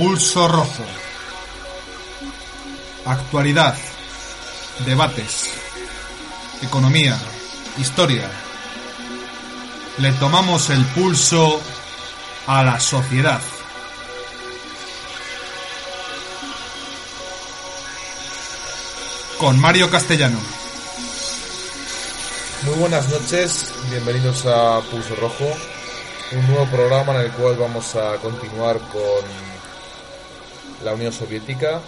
Pulso Rojo. Actualidad. Debates. Economía. Historia. Le tomamos el pulso a la sociedad. Con Mario Castellano. Muy buenas noches, bienvenidos a Pulso Rojo, un nuevo programa en el cual vamos a continuar con la Unión Soviética.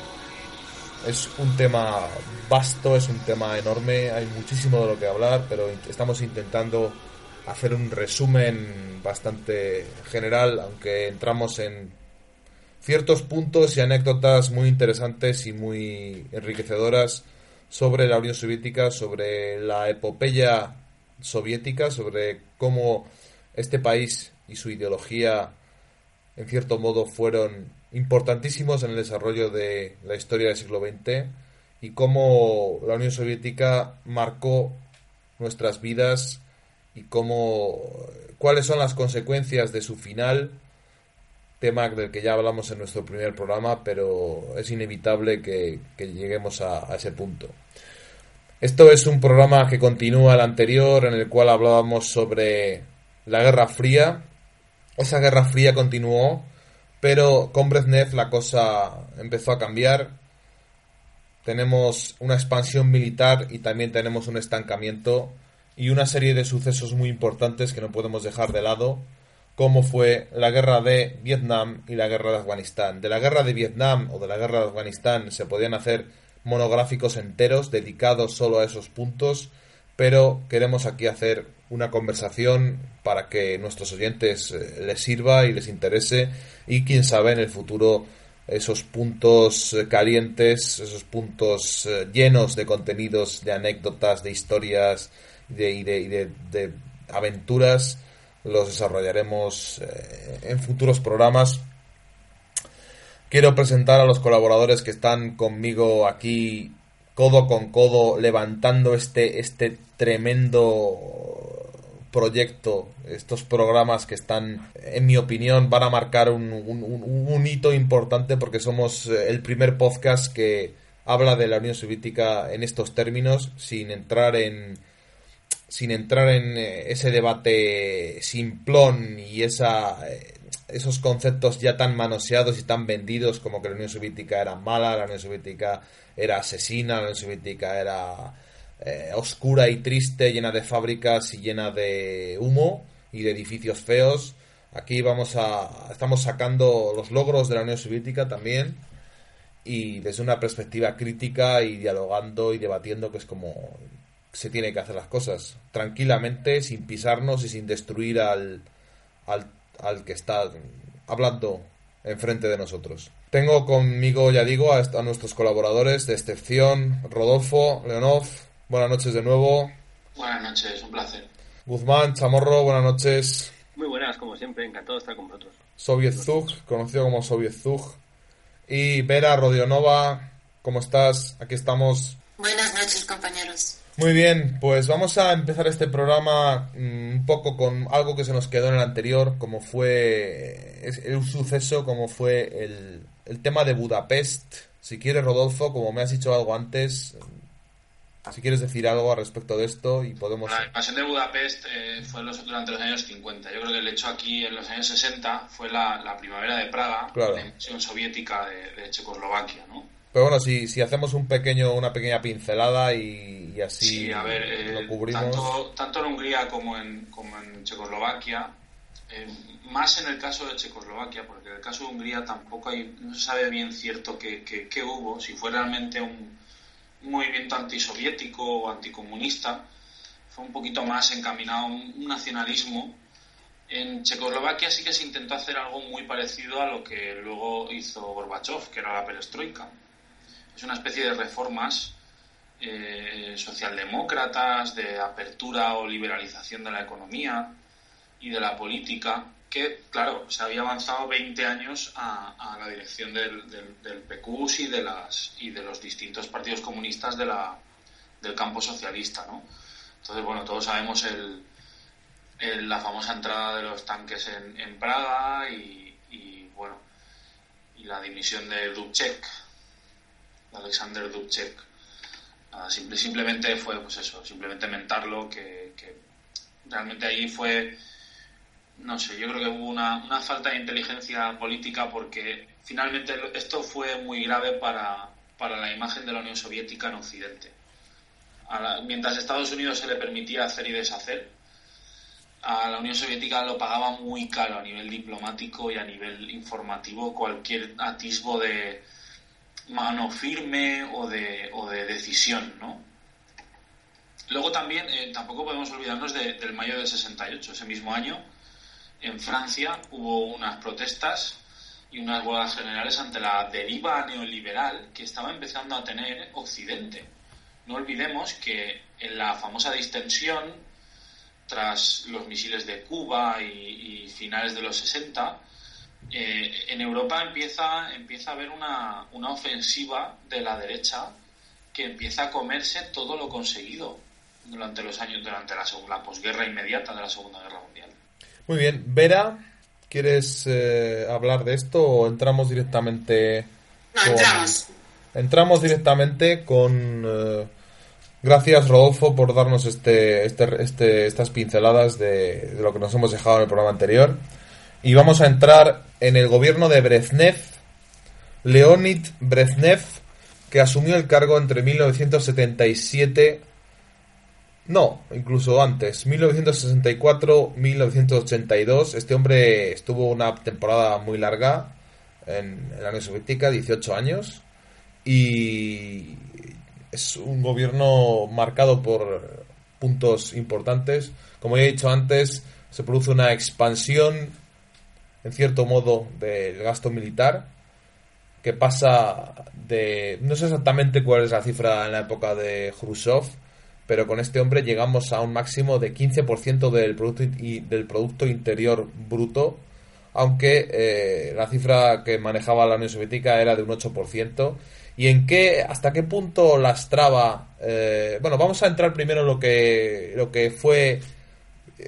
Es un tema vasto, es un tema enorme, hay muchísimo de lo que hablar, pero estamos intentando hacer un resumen bastante general, aunque entramos en ciertos puntos y anécdotas muy interesantes y muy enriquecedoras sobre la Unión Soviética, sobre la epopeya soviética, sobre cómo este país y su ideología, en cierto modo, fueron importantísimos en el desarrollo de la historia del siglo XX y cómo la Unión Soviética marcó nuestras vidas y cómo cuáles son las consecuencias de su final tema del que ya hablamos en nuestro primer programa, pero es inevitable que, lleguemos a, ese punto. Esto es un programa que continúa el anterior, en el cual hablábamos sobre la Guerra Fría. Esa Guerra Fría continuó, pero con Brezhnev la cosa empezó a cambiar. Tenemos una expansión militar y también tenemos un estancamiento y una serie de sucesos muy importantes que no podemos dejar de lado como fue la guerra de Vietnam y la guerra de Afganistán. De la guerra de Vietnam o de la guerra de Afganistán se podían hacer monográficos enteros dedicados solo a esos puntos, pero queremos aquí hacer una conversación para que nuestros oyentes eh, les sirva y les interese y quién sabe en el futuro esos puntos eh, calientes, esos puntos eh, llenos de contenidos, de anécdotas, de historias de, y de aventuras los desarrollaremos en futuros programas. Quiero presentar a los colaboradores que están conmigo aquí codo con codo levantando este, este tremendo proyecto, estos programas que están, en mi opinión, van a marcar un, un, hito importante porque somos eh, el primer podcast que habla de la Unión Soviética en estos términos, sin entrar en, sin entrar en eh, ese debate simplón y esa, eh, esos conceptos ya tan manoseados y tan vendidos como que la Unión Soviética era mala, la Unión Soviética era asesina, la Unión Soviética era eh, oscura y triste, llena de fábricas y llena de humo y de edificios feos. Aquí vamos a estamos sacando los logros de la Unión Soviética también y desde una perspectiva crítica y dialogando y debatiendo que es como se tiene que hacer las cosas tranquilamente, sin pisarnos y sin destruir al, al, que está hablando enfrente de nosotros. Tengo conmigo, ya digo, a, a, nuestros colaboradores de excepción, Rodolfo, Leonov, buenas noches de nuevo. Buenas noches, un placer. Guzmán, Chamorro, buenas noches. Muy buenas, como siempre, encantado de estar con vosotros. Soviet Zug, conocido como Soviet Zug. Y Vera Rodionova, ¿cómo estás? Aquí estamos. Buenas noches, compañeros. Muy bien, pues vamos a empezar este programa mm, un poco con algo que se nos quedó en el anterior, como fue el suceso, como fue el, el tema de Budapest. Si quieres, Rodolfo, como me has dicho algo antes, si quieres decir algo al respecto de esto y podemos... La invasión de Budapest eh, fue durante los años 50. Yo creo que el hecho aquí en los años 60 fue la, primavera de Praga, la invasión soviética de, de Checoslovaquia, ¿no? Pero bueno, si, si hacemos un pequeño, una pequeña pincelada y, así sí, a ver, lo eh, cubrimos. Tanto, en Hungría como en, como en Checoslovaquia, eh, más en el caso de Checoslovaquia, porque en el caso de Hungría tampoco hay, no se sabe bien cierto qué, hubo, si fue realmente un, movimiento antisoviético o anticomunista, fue un poquito más encaminado a un nacionalismo. En Checoslovaquia sí que se intentó hacer algo muy parecido a lo que luego hizo Gorbachev, que era la perestroika es una especie de reformas eh, socialdemócratas, de apertura o liberalización de la economía y de la política, que, claro, se había avanzado 20 años a, la dirección del, del, PQS y de, las, y de los distintos partidos comunistas de la, del campo socialista, ¿no? Entonces, bueno, todos sabemos el, la famosa entrada de los tanques en, en Praga y, y, bueno, y la dimisión de Dubček, Alexander Dubček. simplemente fue, pues eso, simplemente mentarlo, que, realmente ahí fue, no sé, yo creo que hubo una, una falta de inteligencia política porque finalmente esto fue muy grave para, para la imagen de la Unión Soviética en Occidente. mientras Estados Unidos se le permitía hacer y deshacer, a la Unión Soviética lo pagaba muy caro a nivel diplomático y a nivel informativo cualquier atisbo de mano firme o de, o de decisión, ¿no? Luego también, eh, tampoco podemos olvidarnos del mayo del 68. Ese mismo año, en Francia, hubo unas protestas y unas huelgas generales ante la deriva neoliberal que estaba empezando a tener Occidente. No olvidemos que en la famosa distensión, tras los misiles de Cuba y, finales de los 60, eh, en Europa empieza, empieza a haber una, una ofensiva de la derecha que empieza a comerse todo lo conseguido durante los años, durante la, la posguerra inmediata de la Segunda Guerra Mundial. Muy bien, Vera, ¿quieres eh, hablar de esto o entramos directamente? No, entramos. Entramos directamente con... Eh, gracias, Rodolfo, por darnos este, este, este, estas pinceladas de, de lo que nos hemos dejado en el programa anterior. Y vamos a entrar en el gobierno de Brezhnev, Leonid Brezhnev, que asumió el cargo entre 1977 no, incluso antes, 1964-1982. Este hombre estuvo una temporada muy larga en, la Unión Soviética, 18 años, y es un gobierno marcado por puntos importantes. Como he dicho antes, se produce una expansión, en cierto modo, del gasto militar, que pasa de... No sé exactamente cuál es la cifra en la época de Khrushchev, pero con este hombre llegamos a un máximo de 15% del producto, del producto Interior Bruto, aunque eh, la cifra que manejaba la Unión Soviética era de un 8%. ¿Y en qué, hasta qué punto lastraba? Eh, bueno, vamos a entrar primero en lo que, lo que fue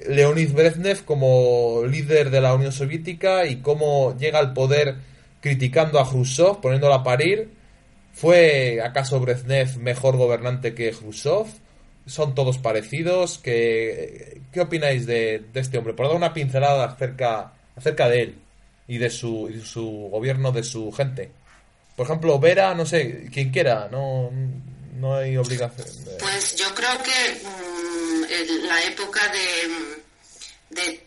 Leonid Brezhnev como líder de la Unión Soviética y cómo llega al poder criticando a Khrushchev, poniéndolo a parir. ¿Fue acaso Brezhnev mejor gobernante que Khrushchev? Son todos parecidos. ¿Qué, qué opináis de, este hombre? Por dar una pincelada acerca, acerca de él y de su, su gobierno, de su gente. Por ejemplo, Vera, no sé, quien quiera, no, no hay obligación. Pues yo creo que mm, la época de, de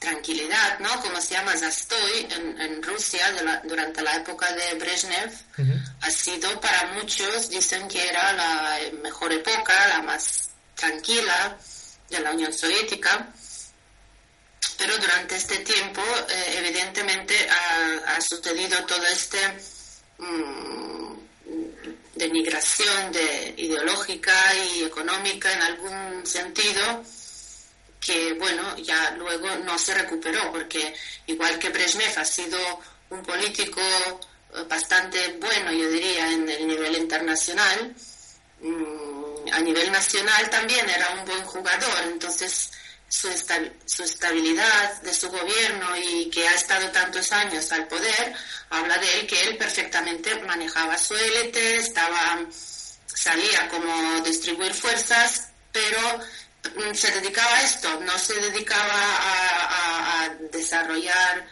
tranquilidad, ¿no? Como se llama Zastoy en, en Rusia durante la época de Brezhnev, ha sido para muchos, dicen que era la mejor época, la más tranquila de la Unión Soviética. Pero durante este tiempo, eh, evidentemente, ha, sucedido todo este mm, denigración de, ideológica y económica en algún sentido que bueno, ya luego no se recuperó, porque igual que Brezhnev ha sido un político eh, bastante bueno, yo diría, en el nivel internacional, mm, a nivel nacional también era un buen jugador, entonces su, su estabilidad de su gobierno y que ha estado tantos años al poder, habla de él que él perfectamente manejaba su élite, estaba, salía como distribuir fuerzas, pero se dedicaba a esto, no se dedicaba a, desarrollar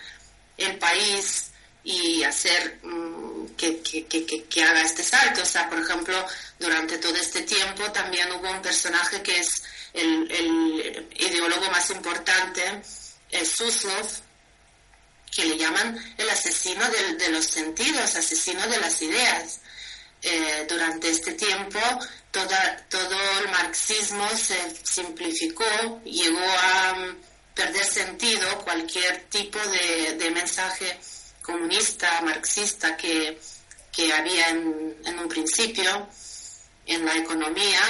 el país y hacer mm, que, que, haga este salto. O sea, por ejemplo, durante todo este tiempo también hubo un personaje que es el, ideólogo más importante, Suslov, que le llaman el asesino de los sentidos, asesino de las ideas. Eh, durante este tiempo todo el marxismo se simplificó, llegó a mm, perder sentido cualquier tipo de, mensaje comunista, marxista que, había en, un principio en la economía.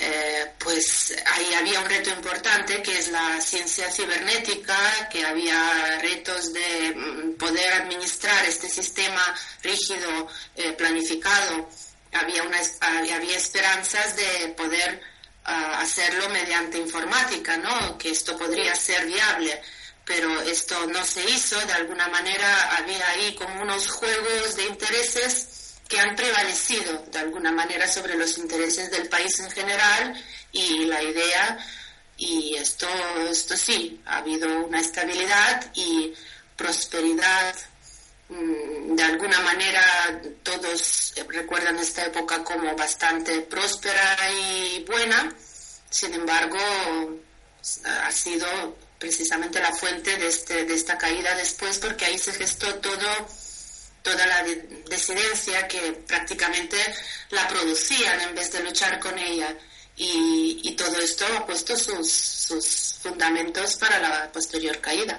Eh, pues ahí había un reto importante que es la ciencia cibernética, que había retos de mm, poder administrar este sistema rígido, eh, planificado había, una, había esperanzas de poder ah, hacerlo mediante informática, ¿no? Que esto podría ser viable. pero esto no se hizo, de alguna manera había ahí como unos juegos de intereses que han prevalecido de alguna manera sobre los intereses del país en general y la idea y esto esto sí ha habido una estabilidad y prosperidad mm, de alguna manera todos recuerdan esta época como bastante próspera y buena. Sin embargo ha sido precisamente la fuente de, este, de esta caída después, porque ahí se gestó todo, toda la disidencia que prácticamente la producían en vez de luchar con ella. Y, todo esto ha puesto sus, sus, fundamentos para la posterior caída.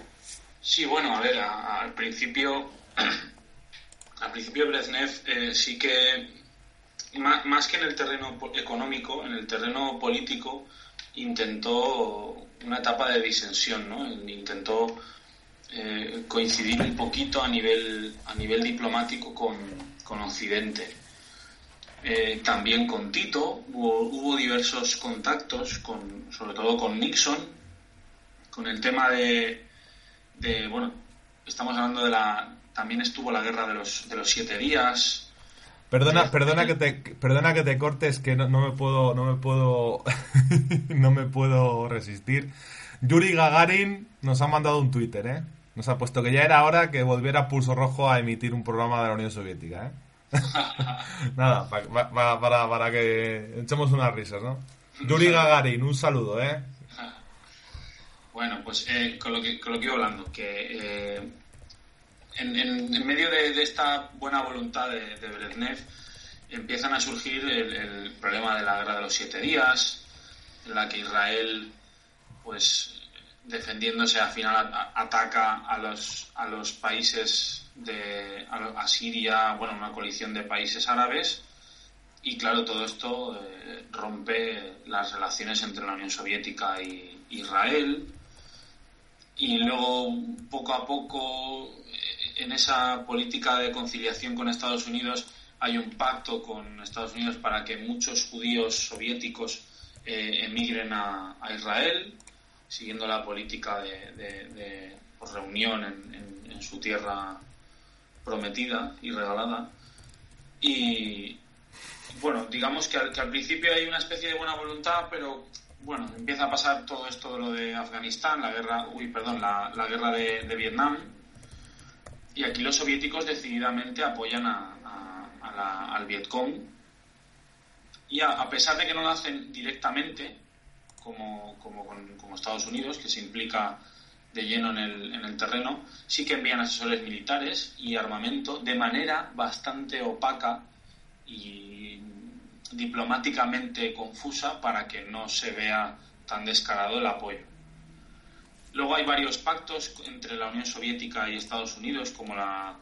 Sí, bueno, a ver, al principio, al principio Brezhnev eh, sí que, más, más que en el terreno económico, en el terreno político, intentó una etapa de disensión, ¿no? Intentó eh, coincidir un poquito a nivel, a nivel diplomático con, con Occidente. Eh, también con Tito hubo, diversos contactos, con, sobre todo con Nixon, con el tema de, de, bueno, estamos hablando de la, también estuvo la guerra de los, de los siete días, Perdona, perdona que te, perdona que te cortes, que no, me puedo, no me puedo, no me puedo resistir. Yuri Gagarin nos ha mandado un Twitter, ¿eh? Nos ha puesto que ya era hora que volviera Pulso Rojo a emitir un programa de la Unión Soviética, ¿eh? Nada, para, para, para, que echemos unas risas, ¿no? Yuri Gagarin, un saludo, ¿eh? Bueno, pues eh, con, lo que, con lo que iba hablando, que eh, en, medio de, esta buena voluntad de, de Brezhnev empiezan a surgir el, problema de la guerra de los siete días, en la que Israel, pues defendiéndose al final ataca a los, a los países de a, Siria, bueno, una coalición de países árabes. Y claro, todo esto eh, rompe las relaciones entre la Unión Soviética y Israel. Y luego poco a poco en esa política de conciliación con Estados Unidos hay un pacto con Estados Unidos para que muchos judíos soviéticos eh, emigren a, Israel, siguiendo la política de, pues, reunión en, su tierra prometida y regalada. Y bueno, digamos que al, principio hay una especie de buena voluntad, pero bueno, empieza a pasar todo esto de lo de Afganistán, la guerra, uy, perdón, la, guerra de Vietnam, y aquí los soviéticos decididamente apoyan al Vietcong. Y a, pesar de que no lo hacen directamente, como, como, Estados Unidos, que se implica de lleno en el, en el terreno, sí que envían asesores militares y armamento de manera bastante opaca y diplomáticamente confusa para que no se vea tan descarado el apoyo. Luego hay varios pactos entre la Unión Soviética y Estados Unidos, como la,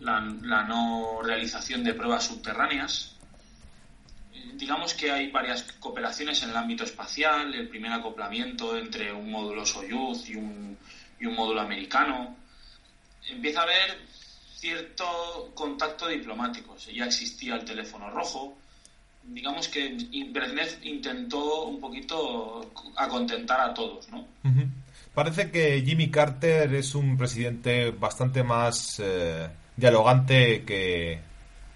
la, no realización de pruebas subterráneas. Digamos que hay varias cooperaciones en el ámbito espacial, el primer acoplamiento entre un módulo Soyuz y un, y un módulo americano. Empieza a haber cierto contacto diplomático. Ya existía el teléfono rojo. Digamos que Brezhnev intentó un poquito acontentar a todos, ¿no? Parece que Jimmy Carter es un presidente bastante más eh, dialogante que,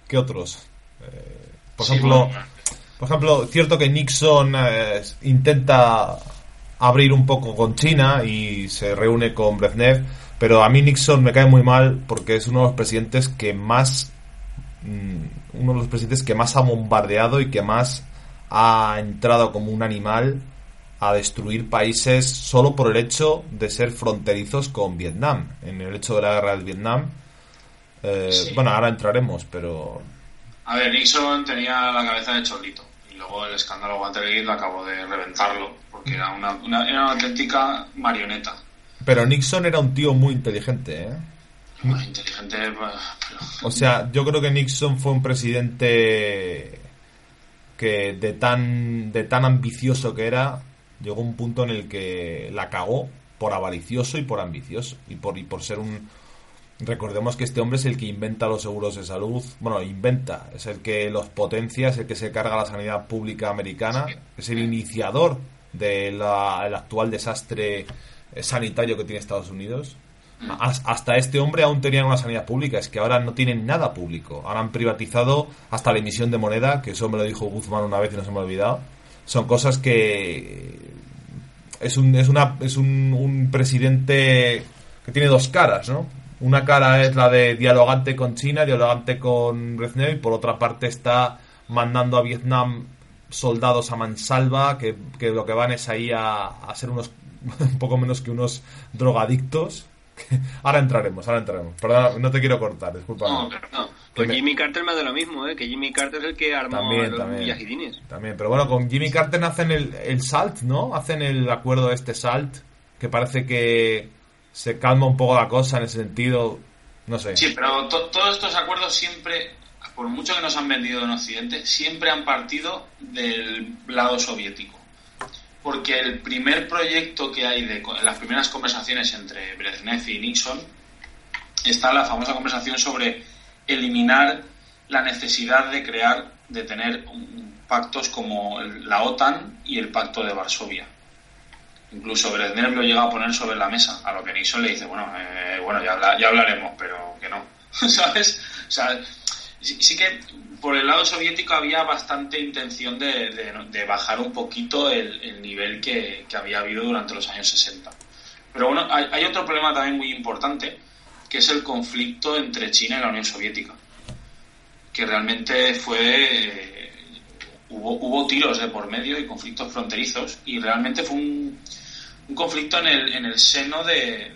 que otros. Eh, por ejemplo, por ejemplo, cierto que Nixon eh, intenta abrir un poco con China y se reúne con Brezhnev, pero a mí Nixon me cae muy mal porque es uno de los presidentes que más mm, uno de los presidentes que más ha bombardeado y que más ha entrado como un animal a destruir países solo por el hecho de ser fronterizos con Vietnam. En el hecho de la guerra del Vietnam. Eh, bueno, ahora entraremos, pero. A ver, Nixon tenía la cabeza de chorlito. Y luego el escándalo Watergate acabó de reventarlo. Porque era una, era una auténtica marioneta. Pero Nixon era un tío muy inteligente, ¿eh? Muy inteligente, pues, O sea, yo creo que Nixon fue un presidente que de tan, de tan ambicioso que era, llegó un punto en el que la cagó por avaricioso y por ambicioso y por, y por ser un... Recordemos que este hombre es el que inventa los seguros de salud, bueno, inventa, es el que los potencia, es el que se carga la sanidad pública americana, es el iniciador del actual desastre sanitario que tiene Estados Unidos. Hasta este hombre aún tenían una sanidad pública, es que ahora no tienen nada público. Ahora han privatizado hasta la emisión de moneda, que eso me lo dijo Guzmán una vez y no se me ha olvidado. Son cosas que es un, es una, es un presidente que tiene dos caras, ¿no? Una cara es la de dialogante con China, dialogante con Brezhnev, y por otra parte está mandando a Vietnam soldados a mansalva, que, que lo que van es ahí a, a ser unos un poco menos que unos drogadictos. ahora entraremos, ahora entraremos. Perdón, no te quiero cortar, disculpa. No, no. Pues Jimmy Carter me da lo mismo, ¿eh? que Jimmy Carter es el que armó también, los también, También, pero bueno, con Jimmy Carter hacen el, el SALT, ¿no? Hacen el acuerdo de este SALT, que parece que se calma un poco la cosa en ese sentido. No sé. Sí, pero todos estos acuerdos siempre, por mucho que nos han vendido en Occidente, siempre han partido del lado soviético. Porque el primer proyecto que hay de las primeras conversaciones entre Brezhnev y Nixon está la famosa conversación sobre eliminar la necesidad de crear, de tener pactos como la OTAN y el Pacto de Varsovia Incluso Brezhnev lo llega a poner sobre la mesa, a lo que Nixon le dice, bueno, eh, bueno ya, hablaremos, pero que no, ¿sabes? O sea, sí, que por el lado soviético había bastante intención de, bajar un poquito el, nivel que, había habido durante los años 60. Pero bueno, hay, otro problema también muy importante, que es el conflicto entre China y la Unión Soviética, que realmente fue... Eh, hubo, hubo tiros de por medio y conflictos fronterizos y realmente fue un, un conflicto en el, en el seno de,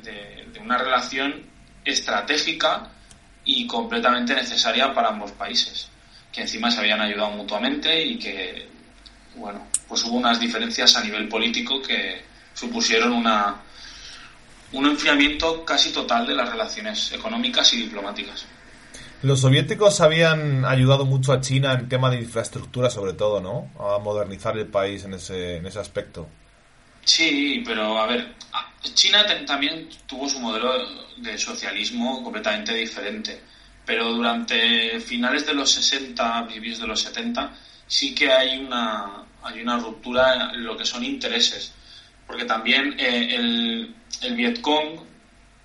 una relación estratégica y completamente necesaria para ambos países, que encima se habían ayudado mutuamente y que, bueno, pues hubo unas diferencias a nivel político que supusieron una, un enfriamiento casi total de las relaciones económicas y diplomáticas. Los soviéticos habían ayudado mucho a China en tema de infraestructura, sobre todo, ¿no? A modernizar el país en ese, en ese aspecto. Sí, pero a ver, China también tuvo su modelo de socialismo completamente diferente, pero durante finales de los 60, principios de los 70, sí que hay una, hay una ruptura en lo que son intereses, porque también eh, el, el Vietcong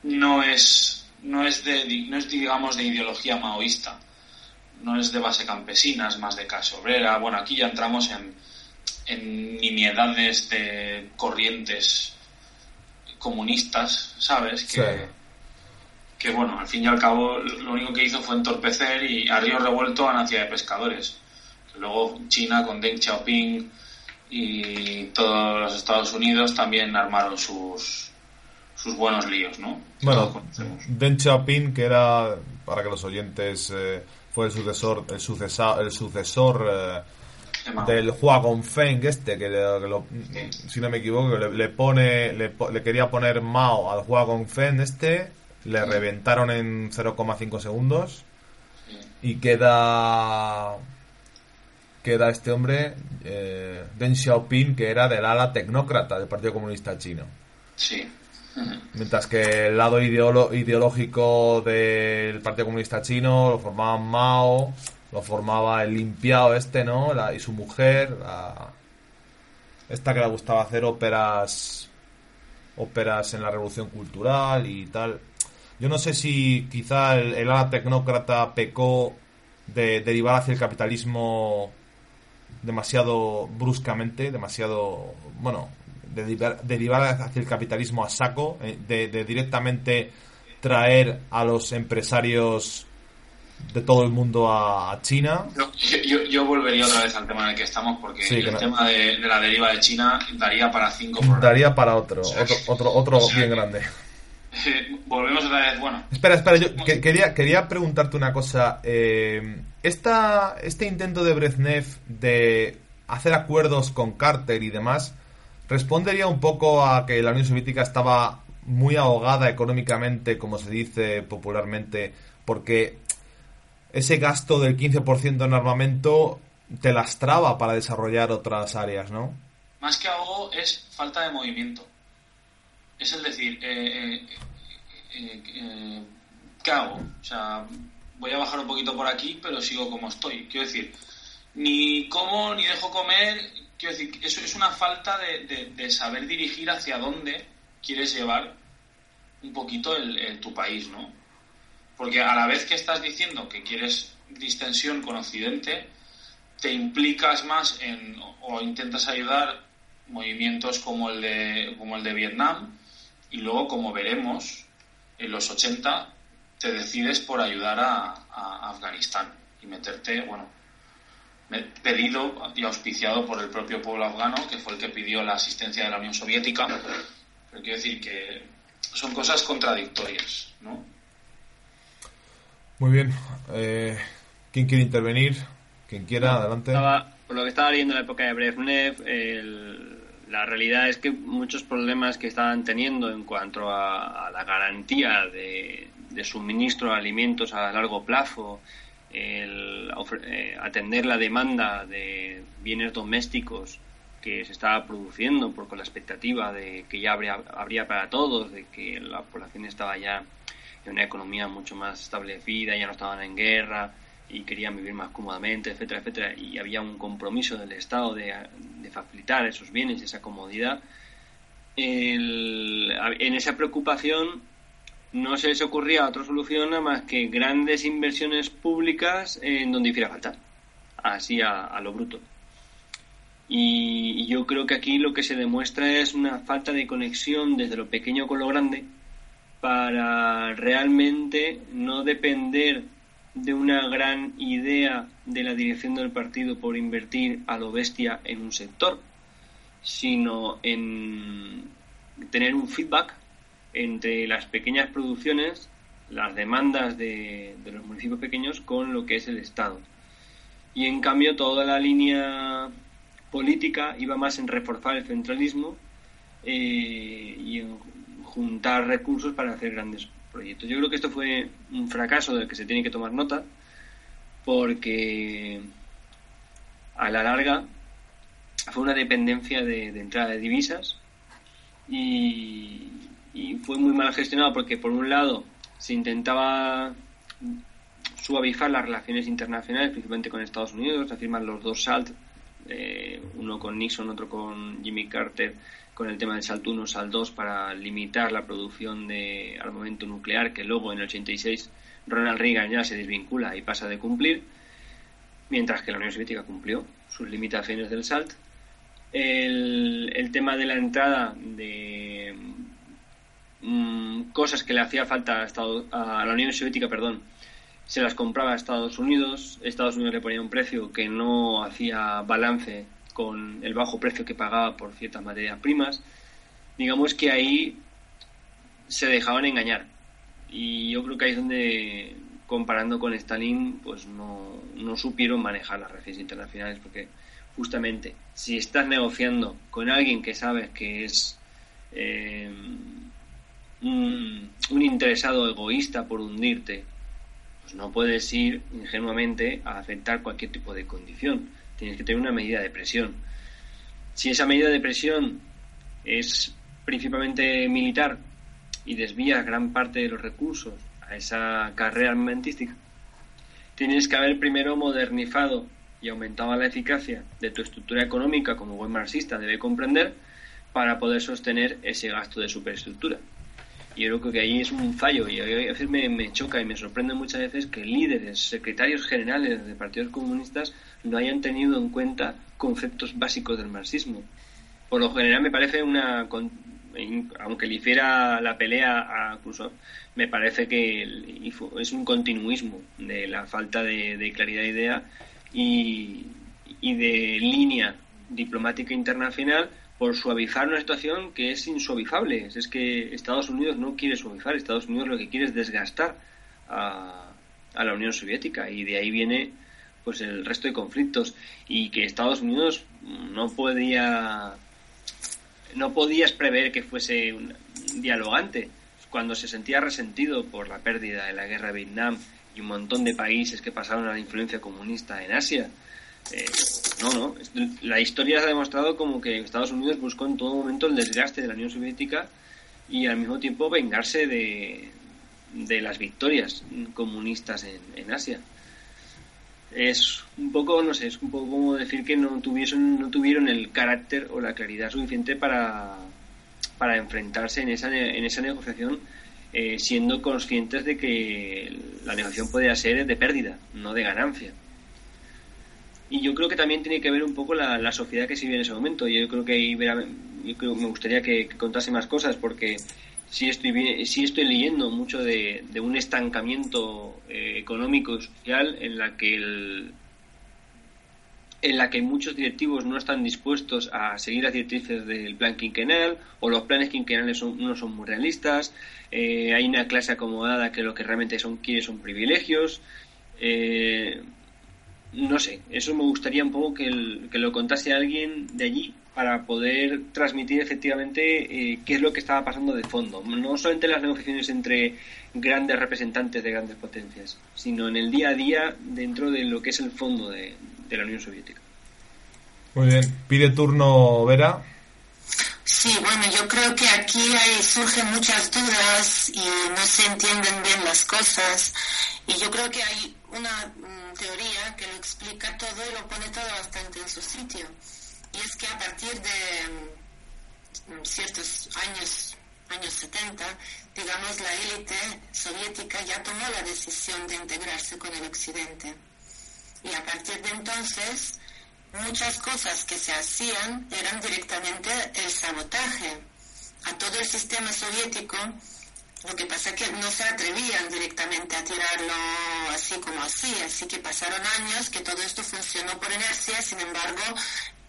no es, no, es de, no es, digamos, de ideología maoísta, no es de base campesina, es más de clase obrera. Bueno, aquí ya entramos en, en nimiedades de corrientes comunistas, ¿sabes? Que, que, bueno, al fin y al cabo lo único que hizo fue entorpecer y a río revuelto a Nacia de pescadores. Luego China con Deng Xiaoping y todos los Estados Unidos también armaron sus, sus buenos líos, ¿no? Bueno, Deng Xiaoping, que era, para que los oyentes, eh, fue el sucesor, el sucesor, el sucesor eh, del Huagong Feng este, que, si no me equivoco, le, pone, le, quería poner Mao al Huagong Feng este, le reventaron en 0,5 segundos y queda queda este hombre eh, Deng Xiaoping que era del ala tecnócrata del Partido Comunista Chino. Sí. Mientras que el lado ideológico del Partido Comunista Chino lo formaban Mao, lo formaba el limpiado este, ¿no? y su mujer, esta que le gustaba hacer óperas, óperas en la revolución cultural y tal. Yo no sé si quizá el, ala tecnócrata pecó de derivar hacia el capitalismo demasiado bruscamente, demasiado, bueno, de derivar hacia el capitalismo a saco, eh, de directamente traer a los empresarios de todo el mundo a, China. Yo, yo, volvería otra vez al tema en el que estamos porque el tema de, la deriva de China daría para cinco programas. Daría para otro, otro, otro, bien grande. volvemos otra vez, bueno. Espera, espera, yo quería, quería preguntarte una cosa. Eh, esta, este intento de Brezhnev de hacer acuerdos con Carter y demás, respondería un poco a que la Unión Soviética estaba muy ahogada económicamente, como se dice popularmente, porque ese gasto del 15% en armamento te lastraba para desarrollar otras áreas, ¿no? Más que algo es falta de movimiento. Es el decir, eh, eh, eh, ¿qué hago? O sea, voy a bajar un poquito por aquí, pero sigo como estoy. Quiero decir, ni como ni dejo comer. Quiero decir, eso es una falta de saber dirigir hacia dónde quieres llevar un poquito el, tu país, ¿no? Porque a la vez que estás diciendo que quieres distensión con Occidente, te implicas más en o intentas ayudar movimientos como el de como el de Vietnam y luego como veremos en los 80 te decides por ayudar a, Afganistán y meterte bueno pedido y auspiciado por el propio pueblo afgano que fue el que pidió la asistencia de la Unión Soviética pero quiero decir que son cosas contradictorias ¿no? Muy bien eh, ¿quién quiere intervenir? quien quiera, adelante por lo que estaba leyendo en la época de Brezhnev el la realidad es que muchos problemas que estaban teniendo en cuanto a, la garantía de, suministro de alimentos a largo plazo, el eh, atender la demanda de bienes domésticos que se estaba produciendo por con la expectativa de que ya habría, habría para todos, de que la población estaba ya en una economía mucho más establecida, ya no estaban en guerra, y querían vivir más cómodamente, etcétera, etcétera, y había un compromiso del Estado de, facilitar esos bienes, esa comodidad, en esa preocupación no se les ocurría otra solución nada más que grandes inversiones públicas en donde hiciera falta, así a, lo bruto. Y, y yo creo que aquí lo que se demuestra es una falta de conexión desde lo pequeño con lo grande para realmente no depender de una gran idea de la dirección del partido por invertir a lo bestia en un sector, sino en tener un feedback entre las pequeñas producciones, las demandas de, los municipios pequeños con lo que es el Estado. Y en cambio toda la línea política iba más en reforzar el centralismo eh, y en juntar recursos para hacer grandes proyectos. Yo creo que esto fue un fracaso del que se tiene que tomar nota porque a la larga fue una dependencia de, entrada de divisas y, fue muy mal gestionado porque por un lado se intentaba suavizar las relaciones internacionales, principalmente con Estados Unidos, se firman los dos SALT, eh, uno con Nixon, otro con Jimmy Carter, con el tema del SALT 1, SALT 2 para limitar la producción de armamento nuclear que luego en el 86 Ronald Reagan ya se desvincula y pasa de cumplir, mientras que la Unión Soviética cumplió sus limitaciones del SALT. El, tema de la entrada de mm, cosas que le hacía falta a, a la Unión Soviética, perdón, se las compraba a Estados Unidos, Estados Unidos le ponía un precio que no hacía balance con el bajo precio que pagaba por ciertas materias primas, digamos que ahí se dejaban engañar. Y yo creo que ahí es donde, comparando con Stalin, pues no, no supieron manejar las relaciones internacionales, porque justamente si estás negociando con alguien que sabes que es eh, un, un, interesado egoísta por hundirte, pues no puedes ir ingenuamente a aceptar cualquier tipo de condición tienes que tener una medida de presión. Si esa medida de presión es principalmente militar y desvía gran parte de los recursos a esa carrera armamentística, tienes que haber primero modernizado y aumentado la eficacia de tu estructura económica como buen marxista debe comprender para poder sostener ese gasto de superestructura. Y yo creo que ahí es un fallo y a veces me, me choca y me sorprende muchas veces que líderes, secretarios generales de partidos comunistas no hayan tenido en cuenta conceptos básicos del marxismo. Por lo general me parece una, aunque le hiciera la pelea a Khrushchev, me parece que es un continuismo de la falta de, claridad de idea y, y de línea diplomática internacional por suavizar una situación que es insuavizable. Es que Estados Unidos no quiere suavizar, Estados Unidos lo que quiere es desgastar a, a la Unión Soviética y de ahí viene pues el resto de conflictos y que Estados Unidos no podía no podías prever que fuese un dialogante cuando se sentía resentido por la pérdida de la guerra de Vietnam y un montón de países que pasaron a la influencia comunista en Asia. Eh, no, no. La historia ha demostrado como que Estados Unidos buscó en todo momento el desgaste de la Unión Soviética y al mismo tiempo vengarse de, de las victorias comunistas en, Asia es un poco, no sé, es un poco como decir que no tuviesen, no tuvieron el carácter o la claridad suficiente para, para enfrentarse en esa, en esa negociación eh, siendo conscientes de que la negociación podría ser de pérdida, no de ganancia. Y yo creo que también tiene que ver un poco la, sociedad que se vive en ese momento. Yo creo que ahí yo me gustaría que, contase más cosas porque sí estoy, sí estoy leyendo mucho de, un estancamiento eh, económico y social en la que el, en la que muchos directivos no están dispuestos a seguir las directrices del plan quinquenal o los planes quinquenales no son muy realistas. Eh, hay una clase acomodada que lo que realmente son quiere son privilegios. Eh, no sé, eso me gustaría un poco que, lo contase alguien de allí para poder transmitir efectivamente eh, qué es lo que estaba pasando de fondo. No solamente las negociaciones entre grandes representantes de grandes potencias, sino en el día a día dentro de lo que es el fondo de, de la Unión Soviética. Muy bien, pide turno Vera. Sí, bueno, yo creo que aquí hay, surgen muchas dudas y no se entienden bien las cosas. Y yo creo que hay una mm, teoría que lo explica todo y lo pone todo bastante en su sitio. Y es que a partir de mm, ciertos años, años 70, digamos, la élite soviética ya tomó la decisión de integrarse con el Occidente y a partir de entonces muchas cosas que se hacían eran directamente el sabotaje a todo el sistema soviético. Lo que pasa es que no se atrevían directamente a tirarlo así como así, así que pasaron años que todo esto funcionó por inercia, sin embargo,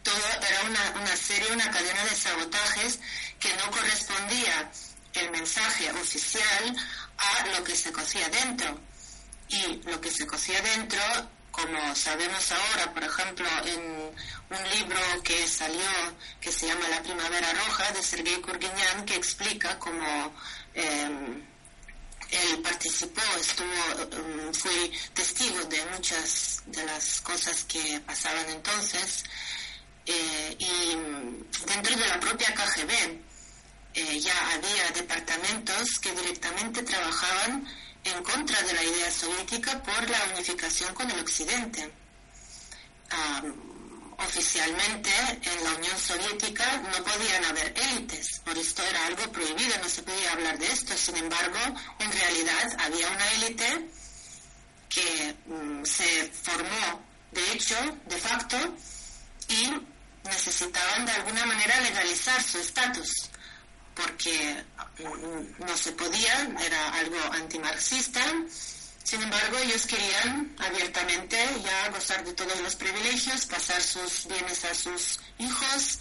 todo era una, una serie, una cadena de sabotajes que no correspondía el mensaje oficial a lo que se cocía dentro. Y lo que se cocía dentro como sabemos ahora, por ejemplo, en un libro que salió que se llama La Primavera Roja de Sergei Kurguinyan, que explica cómo em, él participó, estuvo, em, fue testigo de muchas de las cosas que pasaban entonces. Eh, y dentro de la propia KGB eh, ya había departamentos que directamente trabajaban en contra de la idea soviética por la unificación con el Occidente. Oficialmente en la Unión Soviética no podían haber élites, por esto era algo prohibido, no se podía hablar de esto. Sin embargo, en realidad había una élite que mm, se formó, de hecho, de facto, y necesitaban de alguna manera legalizar su estatus porque no se podía, era algo antimarxista. Sin embargo, ellos querían abiertamente ya gozar de todos los privilegios, pasar sus bienes a sus hijos.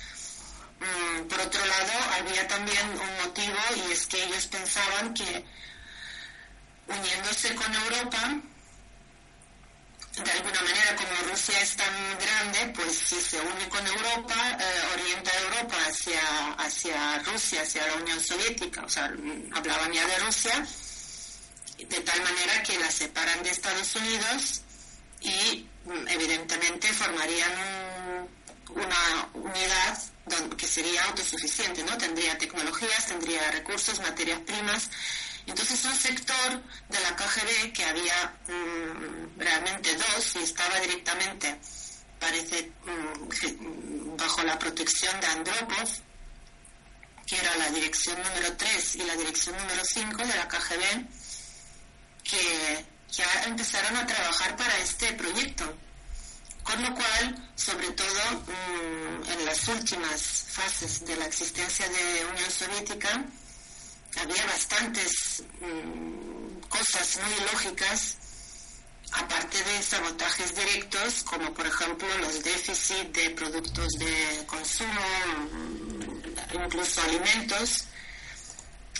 Mm, por otro lado, había también un motivo y es que ellos pensaban que uniéndose con Europa, de alguna manera, como Rusia es tan grande, pues si se une con Europa, eh, orienta Europa hacia, hacia Rusia, hacia la Unión Soviética, o sea, hablaban ya de Rusia, de tal manera que la separan de Estados Unidos y mm, evidentemente formarían una unidad que sería autosuficiente, ¿no? Tendría tecnologías, tendría recursos, materias primas, entonces un sector de la KGB que había mm, realmente dos y estaba directamente, parece, mm, bajo la protección de Andropov, que era la dirección número 3 y la dirección número 5 de la KGB, que ya empezaron a trabajar para este proyecto. Con lo cual, sobre todo mm, en las últimas fases de la existencia de Unión Soviética, había bastantes mm, cosas muy lógicas, aparte de sabotajes directos, como por ejemplo los déficits de productos de consumo, mm, incluso alimentos,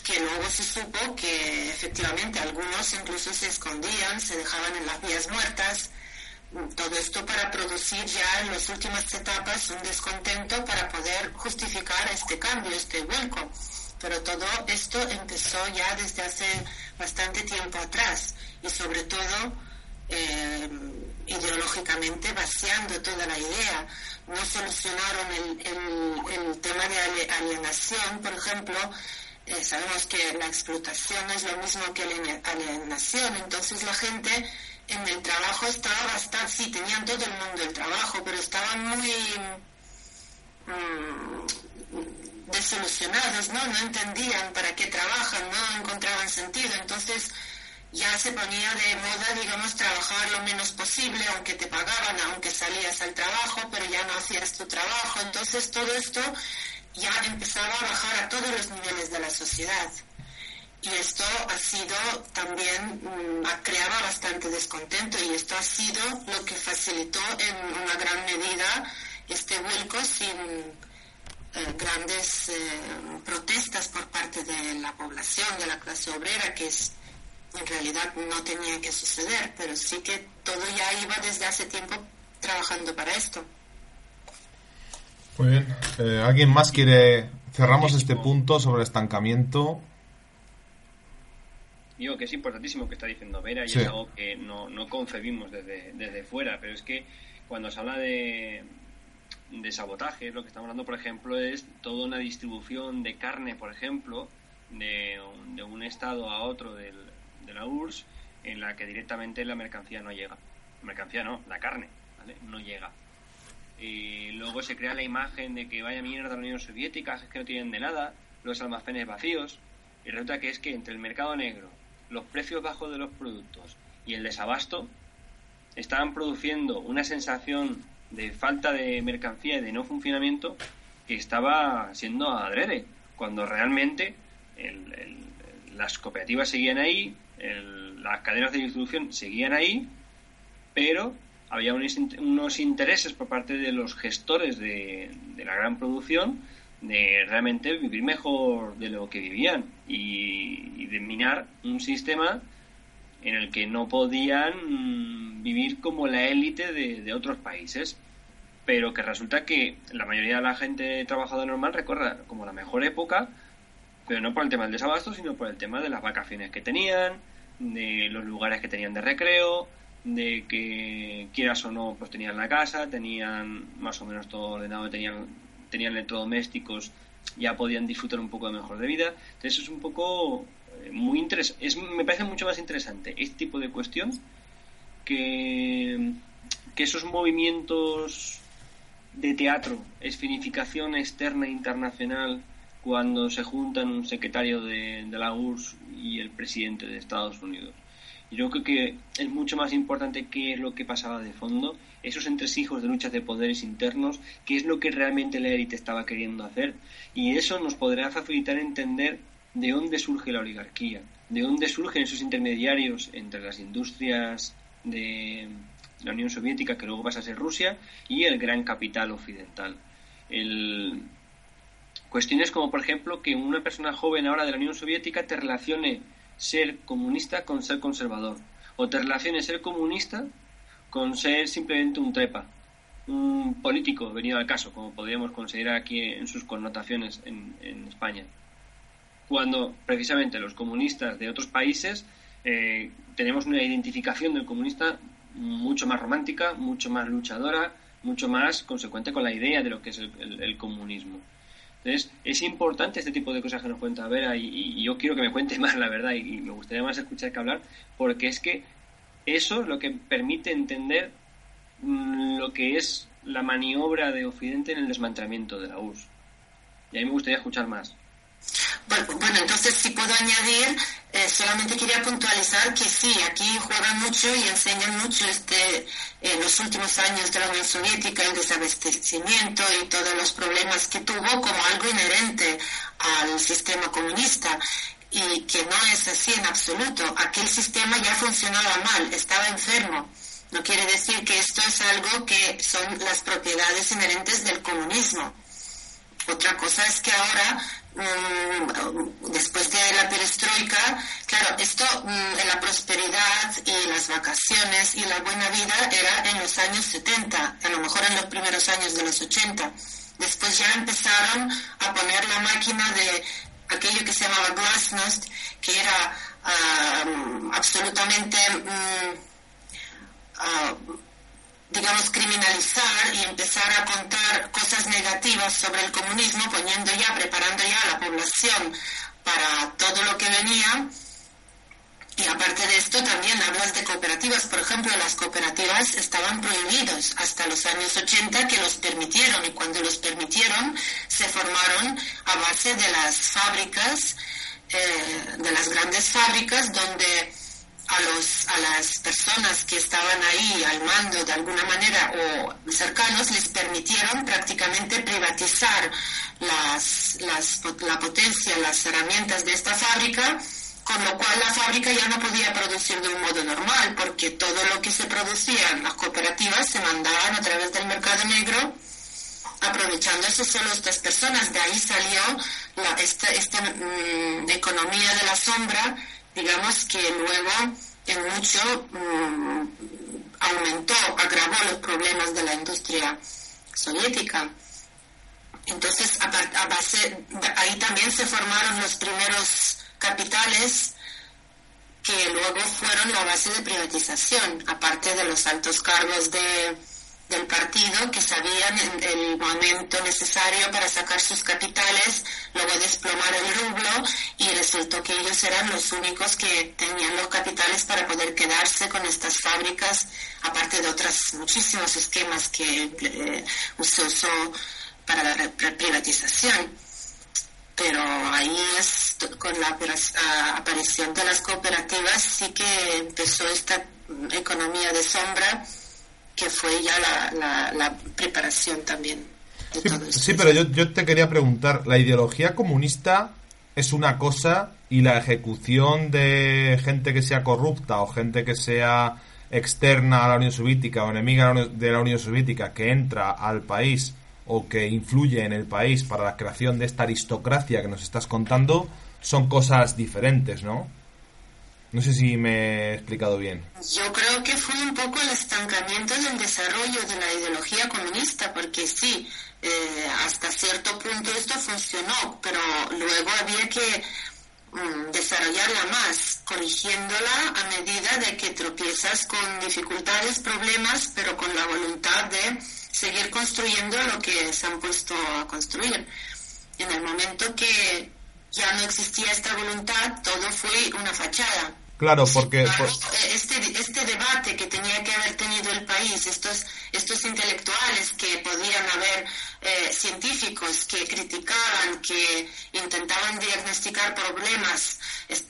que luego se supo que efectivamente algunos incluso se escondían, se dejaban en las vías muertas, todo esto para producir ya en las últimas etapas un descontento para poder justificar este cambio, este vuelco pero todo esto empezó ya desde hace bastante tiempo atrás y sobre todo eh, ideológicamente vaciando toda la idea. No solucionaron el, tema de alienación, por ejemplo. Eh, sabemos que la explotación es lo mismo que la alienación, entonces la gente en el trabajo estaba bastante, sí, tenían todo el mundo el trabajo, pero estaban muy... Mm, desilusionados, ¿no? No entendían para qué trabajan, no encontraban sentido. Entonces ya se ponía de moda, digamos, trabajar lo menos posible, aunque te pagaban, aunque salías al trabajo, pero ya no hacías tu trabajo. Entonces todo esto ya empezaba a bajar a todos los niveles de la sociedad. Y esto ha sido también, mm, ha creado bastante descontento y esto ha sido lo que facilitó en una gran medida este vuelco sin eh, grandes eh, protestas por parte de la población, de la clase obrera, que es, en realidad no tenía que suceder, pero sí que todo ya iba desde hace tiempo trabajando para esto. Muy bien. Eh, ¿Alguien más quiere... Cerramos este punto sobre estancamiento digo que es importantísimo que está diciendo Vera y es algo que no, no concebimos desde, desde fuera, pero es que cuando se habla de, de sabotaje, lo que estamos hablando, por ejemplo, es toda una distribución de carne, por ejemplo, de, de un estado a otro del, de la URSS, en la que directamente la mercancía no llega. mercancía no, la carne, ¿vale? No llega. Y luego se crea la imagen de que vaya mierda la Unión Soviética, es que no tienen de nada, los almacenes vacíos, y resulta que es que entre el mercado negro los precios bajos de los productos y el desabasto estaban produciendo una sensación de falta de mercancía y de no funcionamiento que estaba siendo adrede, cuando realmente las cooperativas seguían ahí, las cadenas de distribución seguían ahí, pero había unos, intereses por parte de los gestores de, de la gran producción de realmente vivir mejor de lo que vivían y, de minar un sistema en el que no podían mm, vivir como la élite de, otros países, pero que resulta que la mayoría de la gente trabajadora normal recuerda como la mejor época, pero no por el tema del desabasto, sino por el tema de las vacaciones que tenían, de los lugares que tenían de recreo, de que quieras o no, pues tenían la casa, tenían más o menos todo ordenado, tenían tenían electrodomésticos ya podían disfrutar un poco de mejor de vida. Entonces es un poco eh, muy interesante, me parece mucho más interesante este tipo de cuestión que, que esos movimientos de teatro, esfinificación externa e internacional cuando se juntan un secretario de, de la URSS y el presidente de Estados Unidos. Yo creo que es mucho más importante qué es lo que pasaba de fondo, esos entresijos de luchas de poderes internos, qué es lo que realmente la élite estaba queriendo hacer. Y eso nos podrá facilitar entender de dónde surge la oligarquía, de dónde surgen esos intermediarios entre las industrias de la Unión Soviética, que luego pasa a ser Rusia, y el gran capital occidental. El... Cuestiones como, por ejemplo, que una persona joven ahora de la Unión Soviética te relacione ser comunista con ser conservador. O te relaciones ser comunista con ser simplemente un trepa, un político venido al caso, como podríamos considerar aquí en sus connotaciones en, España. Cuando precisamente los comunistas de otros países eh, tenemos una identificación del comunista mucho más romántica, mucho más luchadora, mucho más consecuente con la idea de lo que es el comunismo. Entonces, es importante este tipo de cosas que nos cuenta Vera y, yo quiero que me cuente más, la verdad, y, me gustaría más escuchar que hablar, porque es que eso es lo que permite entender mm, lo que es la maniobra de Occidente en el desmantelamiento de la URSS. Y a mí me gustaría escuchar más. Bueno, entonces si puedo añadir, eh, solamente quería puntualizar que sí, aquí juegan mucho y enseñan mucho este, en los últimos años de la Unión Soviética, el desabastecimiento y todos los problemas que tuvo como algo inherente al sistema comunista y que no es así en absoluto. Aquel sistema ya funcionaba mal, estaba enfermo. No quiere decir que esto es algo que son las propiedades inherentes del comunismo. Otra cosa es que ahora Mm, después de la perestroika, claro, esto, mm, la prosperidad y las vacaciones y la buena vida era en los años 70, a lo mejor en los primeros años de los 80. Después ya empezaron a poner la máquina de aquello que se llamaba glasnost, que era ah, absolutamente... Mm, ah, digamos, criminalizar y empezar a contar cosas negativas sobre el comunismo, poniendo ya, preparando ya a la población para todo lo que venía. Y aparte de esto, también hablas de cooperativas. Por ejemplo, las cooperativas estaban prohibidos hasta los años 80 que los permitieron y cuando los permitieron se formaron a base de las fábricas, eh, de las grandes fábricas donde a, los, a las personas que estaban ahí al mando de alguna manera o cercanos les permitieron prácticamente privatizar las, las, la potencia, las herramientas de esta fábrica con lo cual la fábrica ya no podía producir de un modo normal, porque todo lo que se producía en las cooperativas se mandaban a través del mercado negro, aprovechándose solo estas personas. De ahí salió la, esta, esta mm, economía de la sombra, digamos que luego en mucho mm, aumentó, agravó los problemas de la industria soviética. Entonces, a, base, ahí también se formaron los primeros capitales que luego fueron la base de privatización, aparte de los altos cargos de, del partido que sabían en el momento necesario para sacar sus capitales, luego desplomar el rublo y resultó que ellos eran los únicos que tenían los capitales para poder quedarse con estas fábricas, aparte de otros muchísimos esquemas que eh, se usó para la privatización. Pero ahí es con la aparición de las cooperativas sí que empezó esta economía de sombra que fue ya la, preparación también de todo esto. Sí, pero yo, yo te quería preguntar, ¿la ideología comunista es una cosa y la ejecución de gente que sea corrupta o gente que sea externa a la Unión Soviética o enemiga de la Unión Soviética que entra al país o que influye en el país para la creación de esta aristocracia que nos estás contando son cosas diferentes, ¿no? No sé si me he explicado bien. Yo creo que fue un poco el estancamiento del desarrollo de la ideología comunista, porque sí, eh, hasta cierto punto esto funcionó, pero luego había que mm, desarrollarla más, corrigiéndola a medida de que tropiezas con dificultades, problemas, pero con la voluntad de seguir construyendo lo que se han puesto a construir. En el momento que ya no existía esta voluntad, todo fue una fachada. Claro, porque... Este, este debate que tenía que haber tenido el país, estos, estos intelectuales que podían haber, eh, científicos que criticaban, que intentaban diagnosticar problemas, eh,